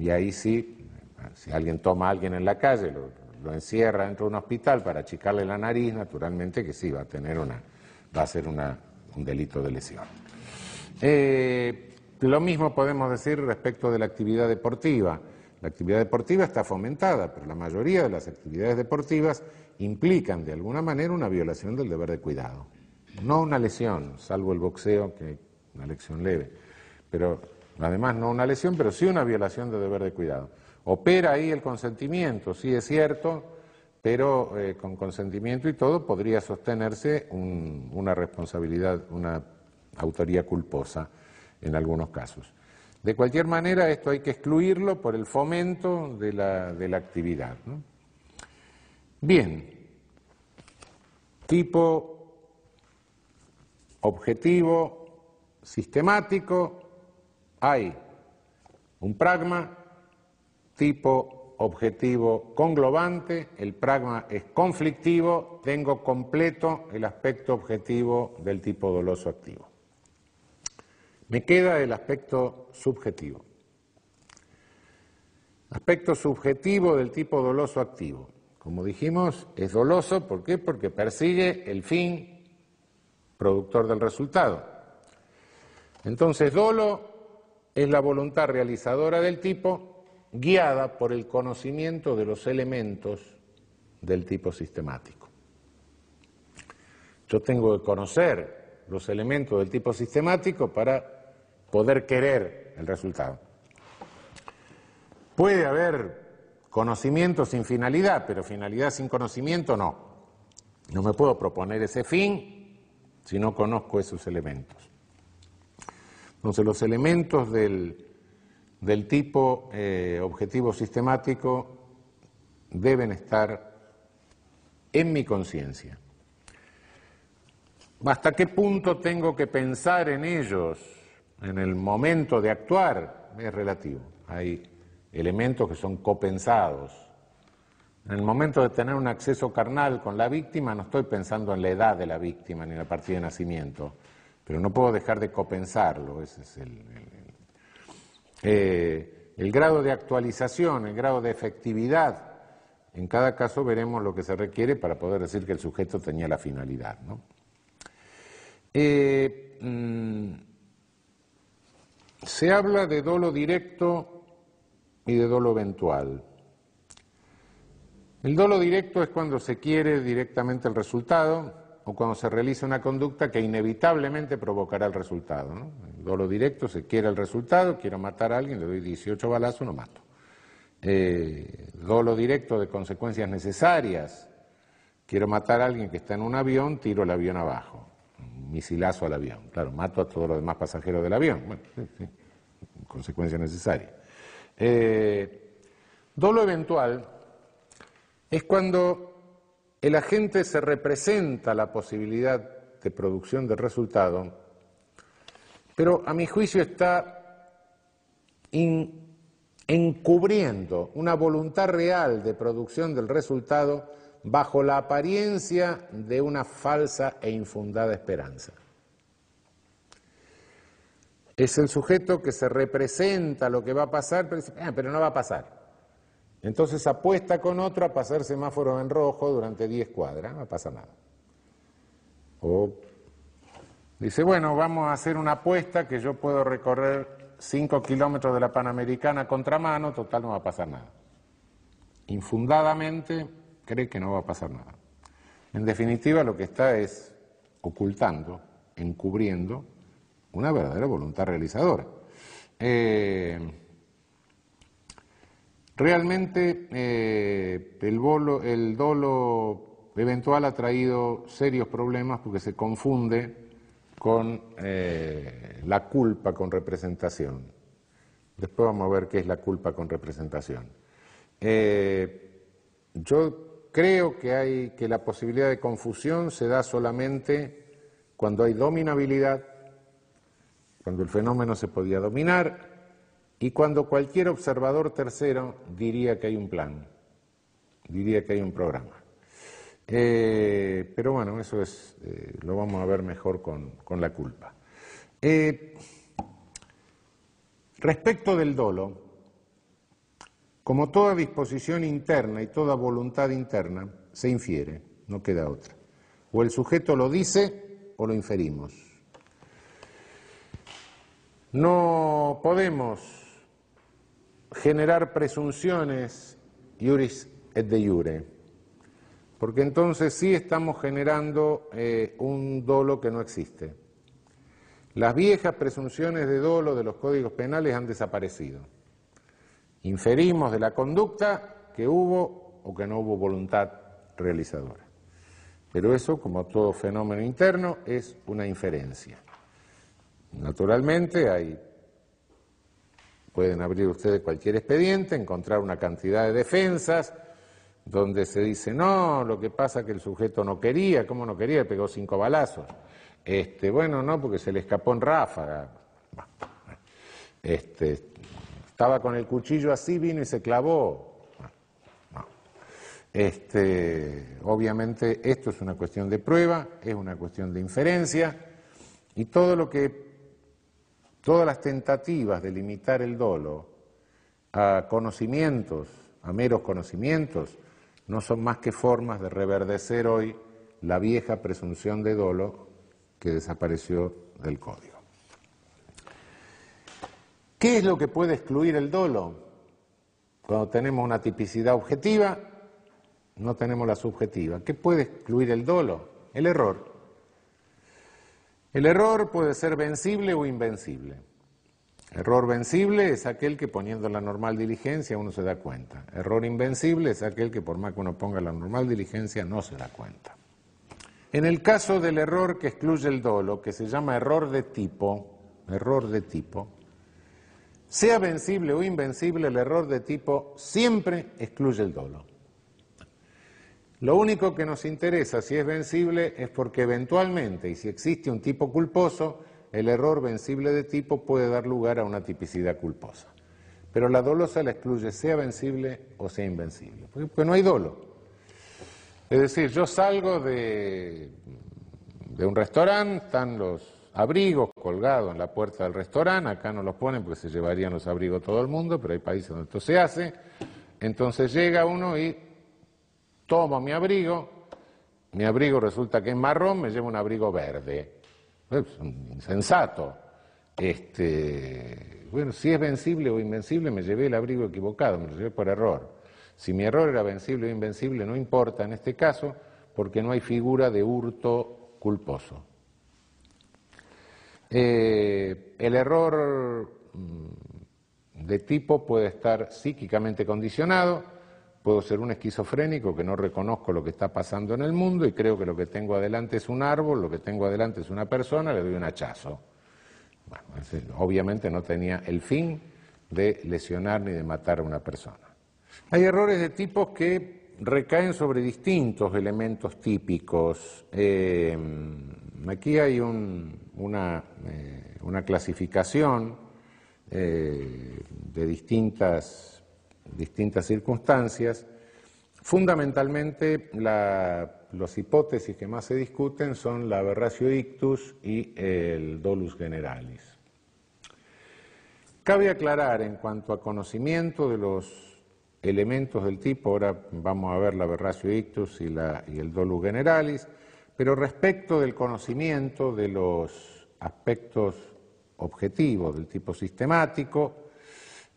Speaker 1: y ahí sí, si alguien toma a alguien en la calle, lo, encierra dentro de un hospital para achicarle la nariz, naturalmente que sí, va a tener una, va a ser un delito de lesión. Eh, lo mismo podemos decir respecto de la actividad deportiva. La actividad deportiva está fomentada, pero la mayoría de las actividades deportivas implican de alguna manera una violación del deber de cuidado. No una lesión, salvo el boxeo, que es una lesión leve, pero además no una lesión, pero sí una violación del deber de cuidado. Opera ahí el consentimiento, sí es cierto, pero eh, con consentimiento y todo podría sostenerse una responsabilidad, una autoría culposa en algunos casos. De cualquier manera, esto hay que excluirlo por el fomento de la, actividad. Bien, tipo objetivo sistemático, hay un pragma, tipo objetivo conglobante, el pragma es conflictivo, tengo completo el aspecto objetivo del tipo doloso activo. Me queda el aspecto subjetivo. Aspecto subjetivo del tipo doloso activo. Como dijimos, es doloso, ¿por qué? Porque persigue el fin productor del resultado. Entonces, dolo es la voluntad realizadora del tipo guiada por el conocimiento de los elementos del tipo sistemático. Yo tengo que conocer los elementos del tipo sistemático para poder querer el resultado. Puede haber conocimiento sin finalidad, pero finalidad sin conocimiento no. No me puedo proponer ese fin si no conozco esos elementos. Entonces los elementos del, tipo eh, objetivo sistemático deben estar en mi conciencia. ¿Hasta qué punto tengo que pensar en ellos en el momento de actuar? Es relativo. Hay elementos que son copensados. En el momento de tener un acceso carnal con la víctima, no estoy pensando en la edad de la víctima ni en la partida de nacimiento, pero no puedo dejar de copensarlo. Ese es el, eh, el grado de actualización, el grado de efectividad. En cada caso veremos lo que se requiere para poder decir que el sujeto tenía la finalidad. ¿no? Eh, mm, se habla de dolo directo y de dolo eventual. El dolo directo es cuando se quiere directamente el resultado o cuando se realiza una conducta que inevitablemente provocará el resultado. El dolo directo se quiere el resultado, quiero matar a alguien, le doy 18 balazos, lo mato. Eh, dolo directo de consecuencias necesarias, quiero matar a alguien que está en un avión, tiro el avión abajo, misilazo al avión. Claro, mato a todos los demás pasajeros del avión. Bueno, sí, consecuencia necesaria. Eh, dolo eventual es cuando el agente se representa la posibilidad de producción del resultado, pero a mi juicio está encubriendo una voluntad real de producción del resultado bajo la apariencia de una falsa e infundada esperanza. Es el sujeto que se representa lo que va a pasar, pero ah, no va a pasar. Entonces apuesta con otro a pasar semáforo en rojo durante 10 cuadras, no pasa nada. O dice, bueno, vamos a hacer una apuesta que yo puedo recorrer 5 kilómetros de la Panamericana contramano, total no va a pasar nada. Infundadamente cree que no va a pasar nada. En definitiva, lo que está es ocultando, encubriendo una verdadera voluntad realizadora. Eh, realmente eh, el, dolo eventual ha traído serios problemas porque se confunde con eh, la culpa con representación. Después vamos a ver qué es la culpa con representación. yo creo que, hay, que la posibilidad de confusión se da solamente cuando hay dominabilidad cuando el fenómeno se podía dominar y cuando cualquier observador tercero diría que hay un plan, diría que hay un programa. Eh, pero bueno, eso es, eh, lo vamos a ver mejor con, la culpa. Eh, respecto del dolo, como toda disposición interna y toda voluntad interna, se infiere, no queda otra. O el sujeto lo dice o lo inferimos. No podemos generar presunciones iuris et de iure, porque entonces sí estamos generando eh, un dolo que no existe. Las viejas presunciones de dolo de los códigos penales han desaparecido. Inferimos de la conducta que hubo o que no hubo voluntad realizadora. Pero eso, como todo fenómeno interno, es una inferencia. Naturalmente, hay, pueden abrir ustedes cualquier expediente, encontrar una cantidad de defensas, donde se dice, no, lo que pasa es que el sujeto no quería, ¿cómo no quería? Pegó cinco balazos. Este, bueno, no, porque se le escapó en ráfaga. Este, estaba con el cuchillo así, vino y se clavó. Este, obviamente esto es una cuestión de prueba, es una cuestión de inferencia y todo lo que, todas las tentativas de limitar el dolo a conocimientos, a meros conocimientos, no son más que formas de reverdecer hoy la vieja presunción de dolo que desapareció del código. ¿Qué es lo que puede excluir el dolo? Cuando tenemos una tipicidad objetiva, no tenemos la subjetiva. ¿Qué puede excluir el dolo? El error. El error puede ser vencible o invencible. Error vencible es aquel que poniendo la normal diligencia uno se da cuenta. Error invencible es aquel que por más que uno ponga la normal diligencia no se da cuenta. En el caso del error que excluye el dolo, que se llama error de tipo, error de tipo, sea vencible o invencible, el error de tipo siempre excluye el dolo. Lo único que nos interesa si es vencible es porque eventualmente, y si existe un tipo culposo, el error vencible de tipo puede dar lugar a una tipicidad culposa. Pero la dolosa la excluye sea vencible o sea invencible, porque, no hay dolo. Es decir, yo salgo de, de un restaurante, están los abrigos colgados en la puerta del restaurante, acá no los ponen porque se llevarían los abrigos todo el mundo, pero hay países donde esto se hace. Entonces llega uno y tomo mi abrigo, mi abrigo resulta que es marrón, me llevo un abrigo verde. Es insensato. Este, bueno, si es vencible o invencible, me llevé el abrigo equivocado, me lo llevé por error. Si mi error era vencible o invencible, no importa en este caso, porque no hay figura de hurto culposo. Eh, el error mm, de tipo puede estar psíquicamente condicionado, Puedo ser un esquizofrénico que no reconozco lo que está pasando en el mundo y creo que lo que tengo adelante es un árbol, lo que tengo adelante es una persona, le doy un hachazo. Bueno, obviamente no tenía el fin de lesionar ni de matar a una persona. Hay errores de tipos que recaen sobre distintos elementos típicos. Eh, aquí hay una, eh, una, clasificación eh, de distintas distintas circunstancias. Fundamentalmente, las hipótesis que más se discuten son la aberratio ictus y el dolus generalis. Cabe aclarar en cuanto a conocimiento de los elementos del tipo, ahora vamos a ver la aberratio ictus y, y el dolus generalis, pero respecto del conocimiento de los aspectos objetivos del tipo sistemático,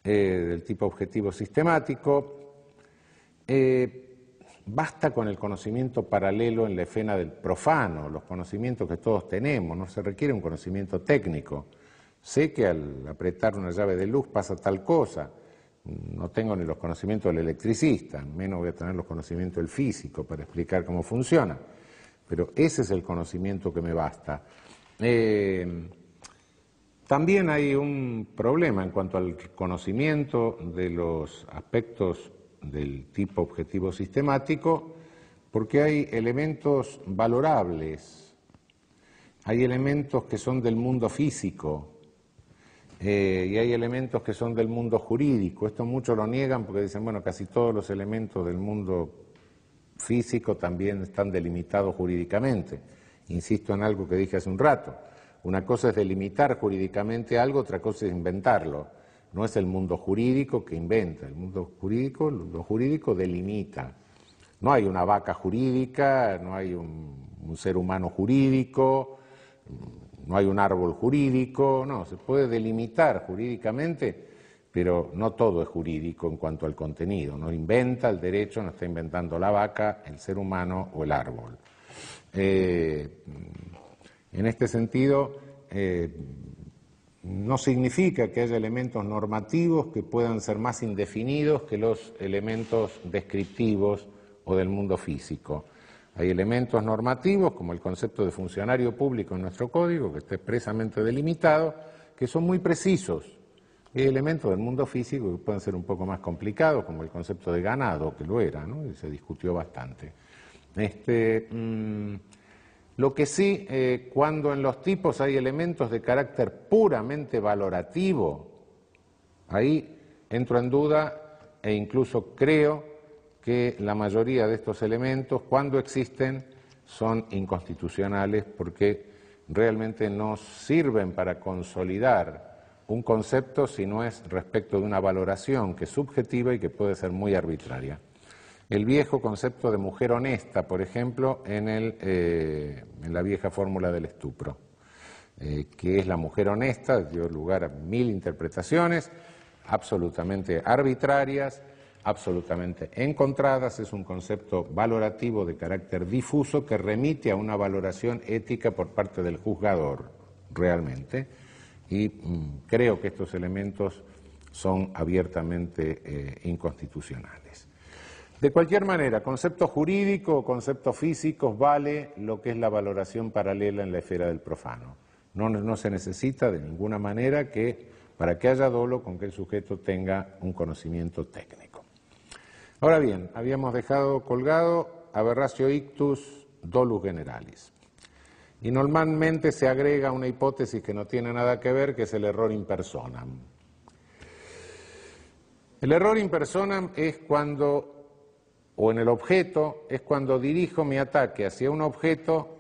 Speaker 1: eh, del tipo objetivo sistemático. Eh, basta con el conocimiento paralelo en la esfera del profano, los conocimientos que todos tenemos, no se requiere un conocimiento técnico. Sé que al apretar una llave de luz pasa tal cosa, no tengo ni los conocimientos del electricista, menos voy a tener los conocimientos del físico para explicar cómo funciona, pero ese es el conocimiento que me basta. Eh, también hay un problema en cuanto al conocimiento de los aspectos del tipo objetivo sistemático, porque hay elementos valorables, hay elementos que son del mundo físico eh, y hay elementos que son del mundo jurídico. Esto muchos lo niegan porque dicen, bueno, casi todos los elementos del mundo físico también están delimitados jurídicamente. Insisto en algo que dije hace un rato. Una cosa es delimitar jurídicamente algo, otra cosa es inventarlo. No es el mundo jurídico que inventa, el mundo jurídico, lo jurídico delimita. No hay una vaca jurídica, no hay un, ser humano jurídico, no hay un árbol jurídico, no, se puede delimitar jurídicamente, pero no todo es jurídico en cuanto al contenido. No inventa el derecho, no está inventando la vaca, el ser humano o el árbol. Eh, en este sentido, eh, no significa que haya elementos normativos que puedan ser más indefinidos que los elementos descriptivos o del mundo físico. Hay elementos normativos, como el concepto de funcionario público en nuestro código, que está expresamente delimitado, que son muy precisos. Hay elementos del mundo físico que pueden ser un poco más complicados, como el concepto de ganado, que lo era, ¿no? y se discutió bastante. Este, mm, lo que sí, eh, cuando en los tipos hay elementos de carácter puramente valorativo, ahí entro en duda e incluso creo que la mayoría de estos elementos, cuando existen, son inconstitucionales porque realmente no sirven para consolidar un concepto si no es respecto de una valoración que es subjetiva y que puede ser muy arbitraria. El viejo concepto de mujer honesta, por ejemplo, en, eh, la vieja fórmula del estupro, eh, que es la mujer honesta, dio lugar a mil interpretaciones absolutamente arbitrarias, absolutamente encontradas, es un concepto valorativo de carácter difuso que remite a una valoración ética por parte del juzgador, realmente, y mm, creo que estos elementos son abiertamente eh, inconstitucionales. De cualquier manera, concepto jurídico o conceptos físicos vale lo que es la valoración paralela en la esfera del profano. No, no se necesita de ninguna manera que, para que haya dolo, con que el sujeto tenga un conocimiento técnico. Ahora bien, habíamos dejado colgado aberratio ictus dolus generalis. Y normalmente se agrega una hipótesis que no tiene nada que ver, que es el error in personam. El error in personam es cuando, o en el objeto, es cuando dirijo mi ataque hacia un objeto,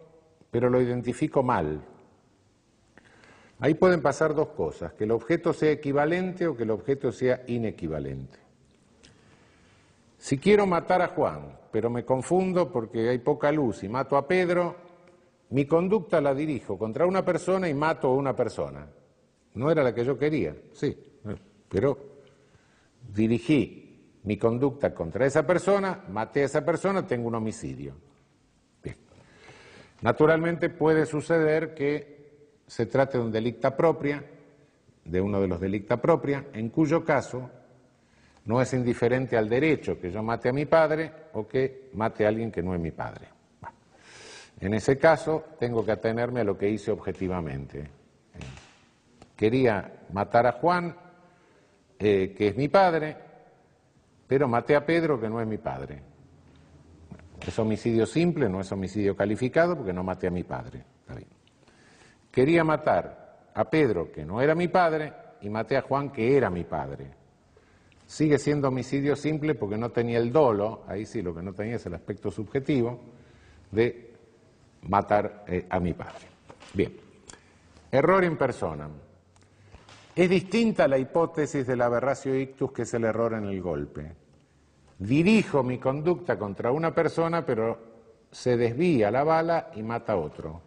Speaker 1: pero lo identifico mal. Ahí pueden pasar dos cosas, que el objeto sea equivalente o que el objeto sea inequivalente. Si quiero matar a Juan, pero me confundo porque hay poca luz y mato a Pedro, mi conducta la dirijo contra una persona y mato a una persona. No era la que yo quería, sí, pero dirigí mi conducta contra esa persona, maté a esa persona, tengo un homicidio. Naturalmente puede suceder que se trate de un delicta propia, de uno de los delicta propia, en cuyo caso no es indiferente al derecho que yo mate a mi padre o que mate a alguien que no es mi padre. En ese caso tengo que atenerme a lo que hice objetivamente. Quería matar a Juan, eh, que es mi padre, pero maté a Pedro, que no es mi padre. Es homicidio simple, no es homicidio calificado, porque no maté a mi padre. Quería matar a Pedro, que no era mi padre, y maté a Juan, que era mi padre. Sigue siendo homicidio simple porque no tenía el dolo, ahí sí lo que no tenía es el aspecto subjetivo de matar eh, a mi padre. Bien, error in persona. Es distinta la hipótesis del aberratio ictus que es el error en el golpe. Dirijo mi conducta contra una persona, pero se desvía la bala y mata a otro.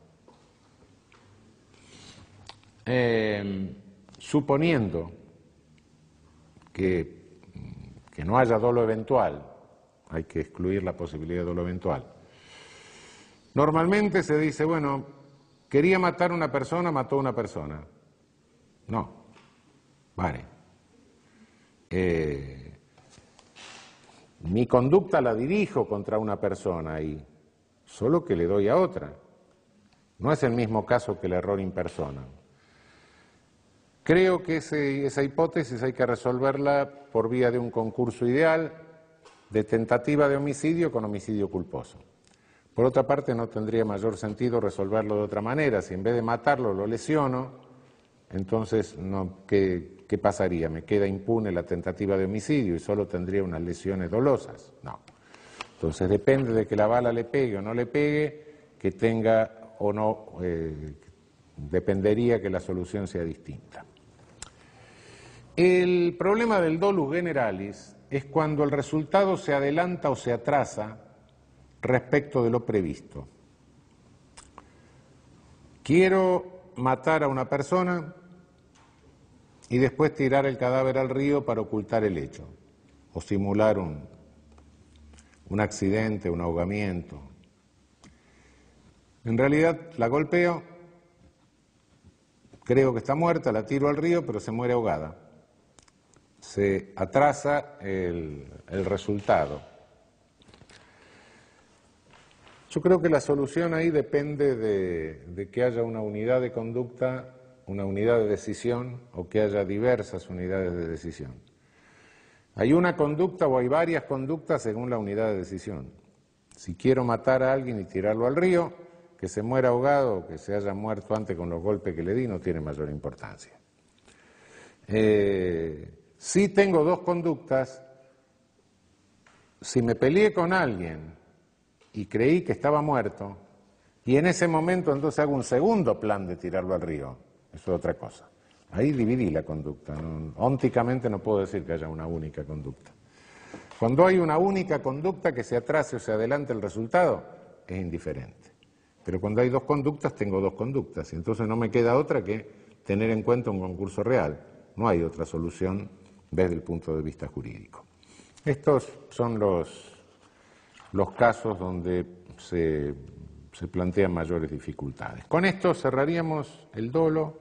Speaker 1: Eh, suponiendo que que no haya dolo eventual, hay que excluir la posibilidad de dolo eventual. Normalmente se dice, bueno, quería matar a una persona, mató a una persona. No, vale. Eh, mi conducta la dirijo contra una persona y solo que le doy a otra. No es el mismo caso que el error in persona. Creo que esa hipótesis hay que resolverla por vía de un concurso ideal de tentativa de homicidio con homicidio culposo. Por otra parte, no tendría mayor sentido resolverlo de otra manera. Si en vez de matarlo lo lesiono, entonces, ¿qué, ¿qué pasaría? ¿Me queda impune la tentativa de homicidio y solo tendría unas lesiones dolosas? No. Entonces, depende de que la bala le pegue o no le pegue, que tenga o no, eh, dependería que la solución sea distinta. El problema del dolus generalis es cuando el resultado se adelanta o se atrasa respecto de lo previsto. Quiero matar a una persona y después tirar el cadáver al río para ocultar el hecho o simular un, un accidente, un ahogamiento. En realidad la golpeo, creo que está muerta, la tiro al río, pero se muere ahogada se atrasa el, resultado. Yo creo que la solución ahí depende de, que haya una unidad de conducta una unidad de decisión o que haya diversas unidades de decisión. Hay una conducta o hay varias conductas según la unidad de decisión. Si quiero matar a alguien y tirarlo al río, que se muera ahogado o que se haya muerto antes con los golpes que le di no tiene mayor importancia. Eh, si tengo dos conductas, si me peleé con alguien y creí que estaba muerto, y en ese momento entonces hago un segundo plan de tirarlo al río, eso es otra cosa. Ahí dividí la conducta. Ónticamente no puedo decir que haya una única conducta. Cuando hay una única conducta que se atrase o se adelante el resultado, es indiferente. Pero cuando hay dos conductas, tengo dos conductas. Y entonces no me queda otra que tener en cuenta un concurso real. No hay otra solución desde el punto de vista jurídico. Estos son los, los casos donde se, se plantean mayores dificultades. Con esto cerraríamos el dolo,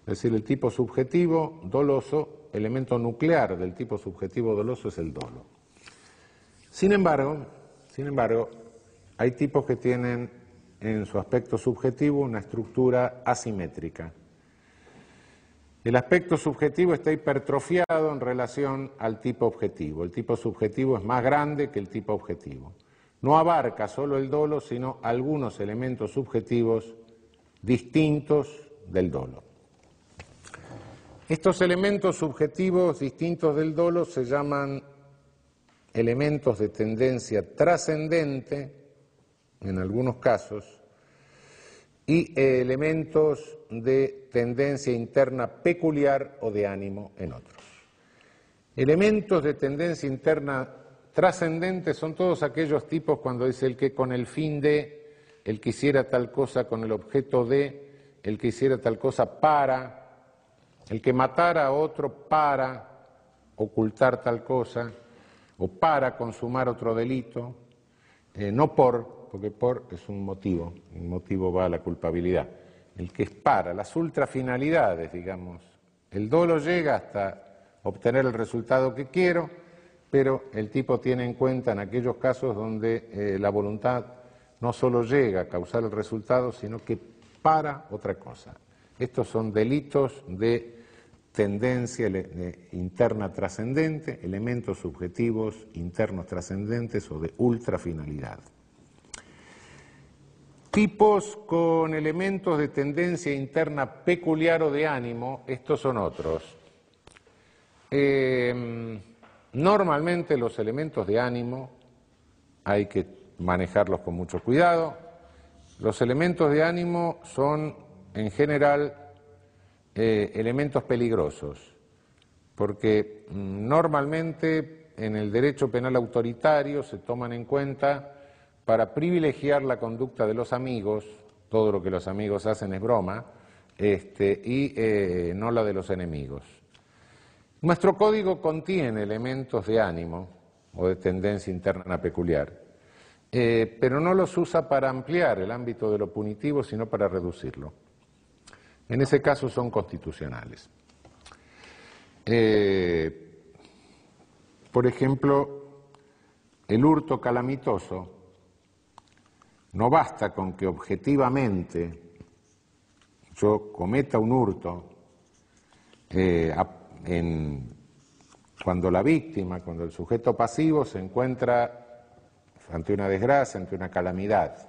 Speaker 1: es decir, el tipo subjetivo doloso, elemento nuclear del tipo subjetivo doloso es el dolo. Sin embargo, sin embargo, hay tipos que tienen en su aspecto subjetivo una estructura asimétrica. El aspecto subjetivo está hipertrofiado en relación al tipo objetivo. El tipo subjetivo es más grande que el tipo objetivo. No abarca solo el dolo, sino algunos elementos subjetivos distintos del dolo. Estos elementos subjetivos distintos del dolo se llaman elementos de tendencia trascendente, en algunos casos, y elementos de tendencia interna peculiar o de ánimo en otros. Elementos de tendencia interna trascendente son todos aquellos tipos cuando dice el que con el fin de, el que hiciera tal cosa con el objeto de, el que hiciera tal cosa para, el que matara a otro para ocultar tal cosa o para consumar otro delito, eh, no por, porque por es un motivo, un motivo va a la culpabilidad. El que es para, las ultrafinalidades, digamos. El dolo llega hasta obtener el resultado que quiero, pero el tipo tiene en cuenta en aquellos casos donde eh, la voluntad no solo llega a causar el resultado, sino que para otra cosa. Estos son delitos de tendencia interna trascendente, elementos subjetivos internos trascendentes o de ultrafinalidad. Tipos con elementos de tendencia interna peculiar o de ánimo, estos son otros. Eh, normalmente los elementos de ánimo hay que manejarlos con mucho cuidado. Los elementos de ánimo son en general eh, elementos peligrosos, porque mm, normalmente en el derecho penal autoritario se toman en cuenta para privilegiar la conducta de los amigos, todo lo que los amigos hacen es broma, este, y eh, no la de los enemigos. Nuestro código contiene elementos de ánimo o de tendencia interna peculiar, eh, pero no los usa para ampliar el ámbito de lo punitivo, sino para reducirlo. En ese caso son constitucionales. Eh, por ejemplo, el hurto calamitoso no basta con que objetivamente yo cometa un hurto eh, cuando la víctima, cuando el sujeto pasivo se encuentra ante una desgracia, ante una calamidad.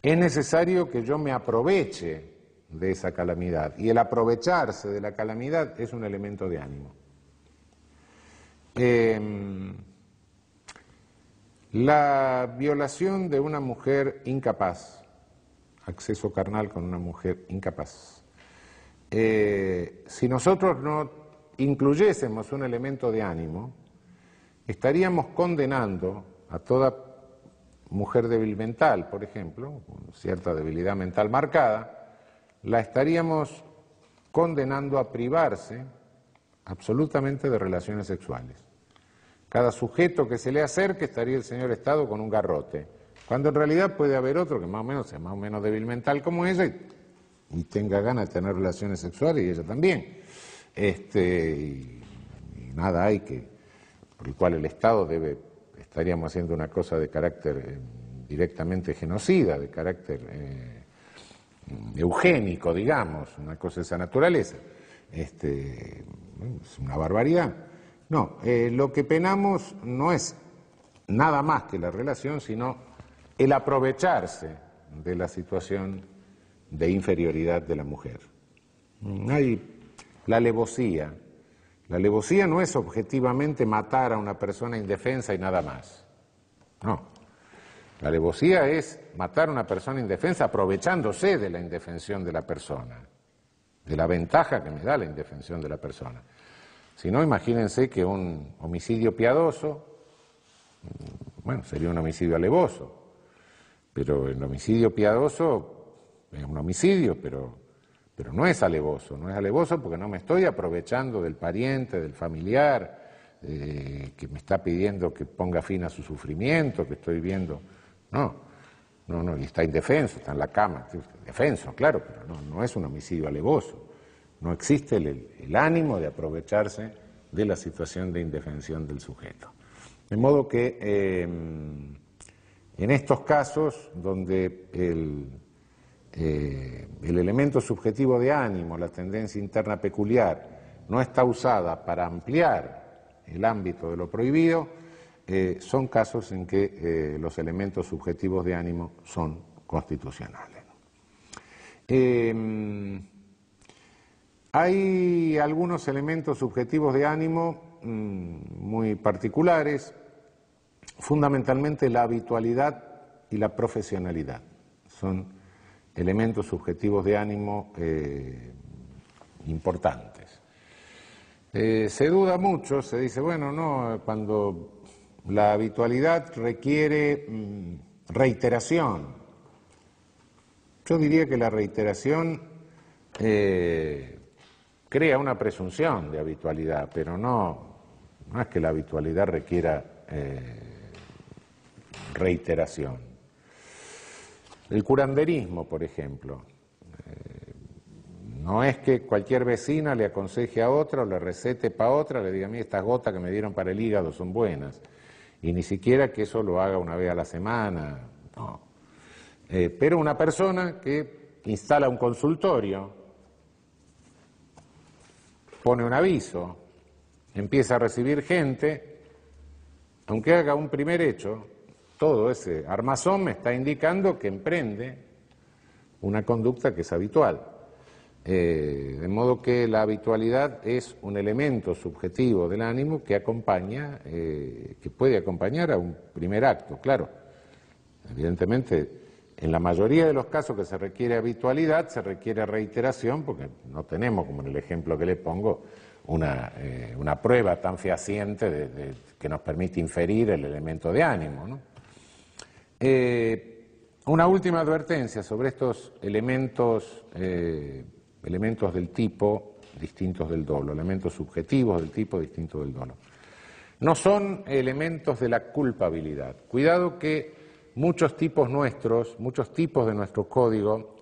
Speaker 1: Es necesario que yo me aproveche de esa calamidad y el aprovecharse de la calamidad es un elemento de ánimo. Em, la violación de una mujer incapaz, acceso carnal con una mujer incapaz. Eh, si nosotros no incluyésemos un elemento de ánimo, estaríamos condenando a toda mujer débil mental, por ejemplo, con cierta debilidad mental marcada, la estaríamos condenando a privarse absolutamente de relaciones sexuales. Cada sujeto que se le acerque estaría el señor Estado con un garrote, cuando en realidad puede haber otro que más o menos sea más o menos débil mental como ella y, tenga ganas de tener relaciones sexuales y ella también. Este, y, nada hay que, por el cual el Estado debe, estaríamos haciendo una cosa de carácter eh, directamente genocida, de carácter eh, eugénico, digamos, una cosa de esa naturaleza. Este, es una barbaridad. No, eh, lo que penamos no es nada más que la relación, sino el aprovecharse de la situación de inferioridad de la mujer. Hay la alevosía. La alevosía no es objetivamente matar a una persona indefensa y nada más. No. La alevosía es matar a una persona indefensa aprovechándose de la indefensión de la persona, de la ventaja que me da la indefensión de la persona. Si no, imagínense que un homicidio piadoso, bueno, sería un homicidio alevoso, pero el homicidio piadoso es un homicidio, pero, pero no es alevoso, no es alevoso porque no me estoy aprovechando del pariente, del familiar, eh, que me está pidiendo que ponga fin a su sufrimiento, que estoy viendo. No, no, no, y está indefenso, está en la cama, defenso, claro, pero no, no es un homicidio alevoso. No existe el, ánimo de aprovecharse de la situación de indefensión del sujeto. De modo que em, en estos casos donde el, eh, el elemento subjetivo de ánimo, la tendencia interna peculiar, no está usada para ampliar el ámbito de lo prohibido, eh, son casos en que eh, los elementos subjetivos de ánimo son constitucionales. Hay algunos elementos subjetivos de ánimo mm, muy particulares, fundamentalmente la habitualidad y la profesionalidad. Son elementos subjetivos de ánimo eh, importantes. Eh, se duda mucho, se dice, bueno, no, cuando la habitualidad requiere mm, reiteración. Yo diría que la reiteración eh, crea una presunción de habitualidad, pero no, no es que la habitualidad requiera eh, reiteración. El curanderismo, por ejemplo, eh, no es que cualquier vecina le aconseje a otra o le recete para otra, le diga a estas gotas que me dieron para el hígado son buenas, y ni siquiera que eso lo haga una vez a la semana, no. Eh, pero una persona que instala un consultorio, pone un aviso, empieza a recibir gente, aunque haga un primer hecho, todo ese armazón me está indicando que emprende una conducta que es habitual. Eh, de modo que la habitualidad es un elemento subjetivo del ánimo que acompaña, eh, que puede acompañar a un primer acto, claro. Evidentemente, en la mayoría de los casos que se requiere habitualidad, se requiere reiteración, porque no tenemos, como en el ejemplo que le pongo, una, eh, prueba tan fehaciente que nos permite inferir el elemento de ánimo. Eh, una última advertencia sobre estos elementos, eh, elementos del tipo distintos del dolo, elementos subjetivos del tipo distintos del dolo. No son elementos de la culpabilidad. Cuidado que muchos tipos nuestros, muchos tipos de nuestro código,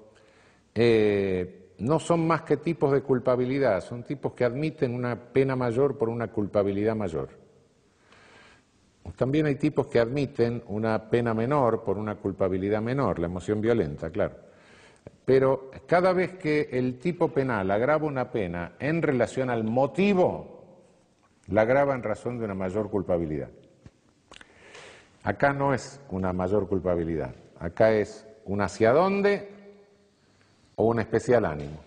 Speaker 1: eh, no son más que tipos de culpabilidad, son tipos que admiten una pena mayor por una culpabilidad mayor. También hay tipos que admiten una pena menor por una culpabilidad menor, la emoción violenta, claro. Pero cada vez que el tipo penal agrava una pena en relación al motivo, la agrava en razón de una mayor culpabilidad. Acá no es una mayor culpabilidad, acá es un hacia dónde o un especial ánimo.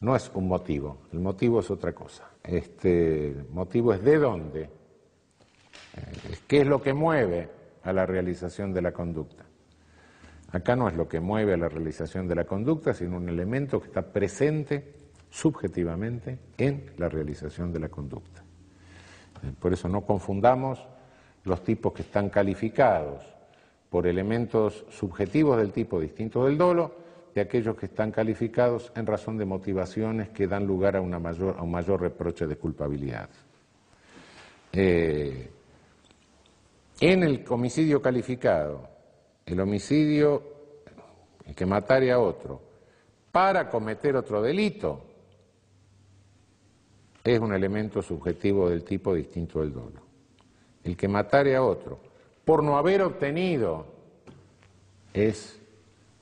Speaker 1: No es un motivo, el motivo es otra cosa. Este motivo es de dónde, eh, qué es lo que mueve a la realización de la conducta. Acá no es lo que mueve a la realización de la conducta, sino un elemento que está presente subjetivamente en la realización de la conducta. Eh, por eso no confundamos los tipos que están calificados por elementos subjetivos del tipo distinto del dolo de aquellos que están calificados en razón de motivaciones que dan lugar a, una mayor, a un mayor reproche de culpabilidad. Eh, en el homicidio calificado, el homicidio el que matare a otro para cometer otro delito es un elemento subjetivo del tipo distinto del dolo el que matare a otro, por no haber obtenido, es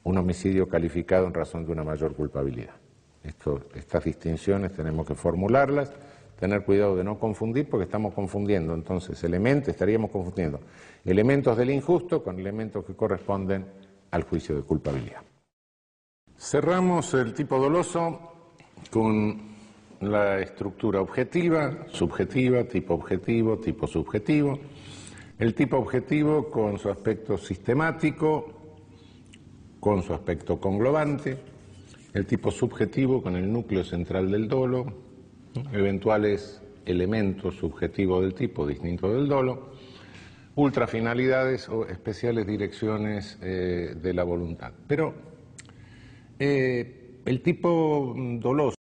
Speaker 1: un homicidio calificado en razón de una mayor culpabilidad. estas distinciones tenemos que formularlas, tener cuidado de no confundir porque estamos confundiendo entonces elementos, estaríamos confundiendo elementos del injusto con elementos que corresponden al juicio de culpabilidad. Cerramos el tipo doloso con la estructura objetiva, subjetiva, tipo objetivo, tipo subjetivo. El tipo objetivo con su aspecto sistemático, con su aspecto conglobante. El tipo subjetivo con el núcleo central del dolo, eventuales elementos subjetivos del tipo distinto del dolo, ultrafinalidades o especiales direcciones eh, de la voluntad. Pero eh, el tipo doloso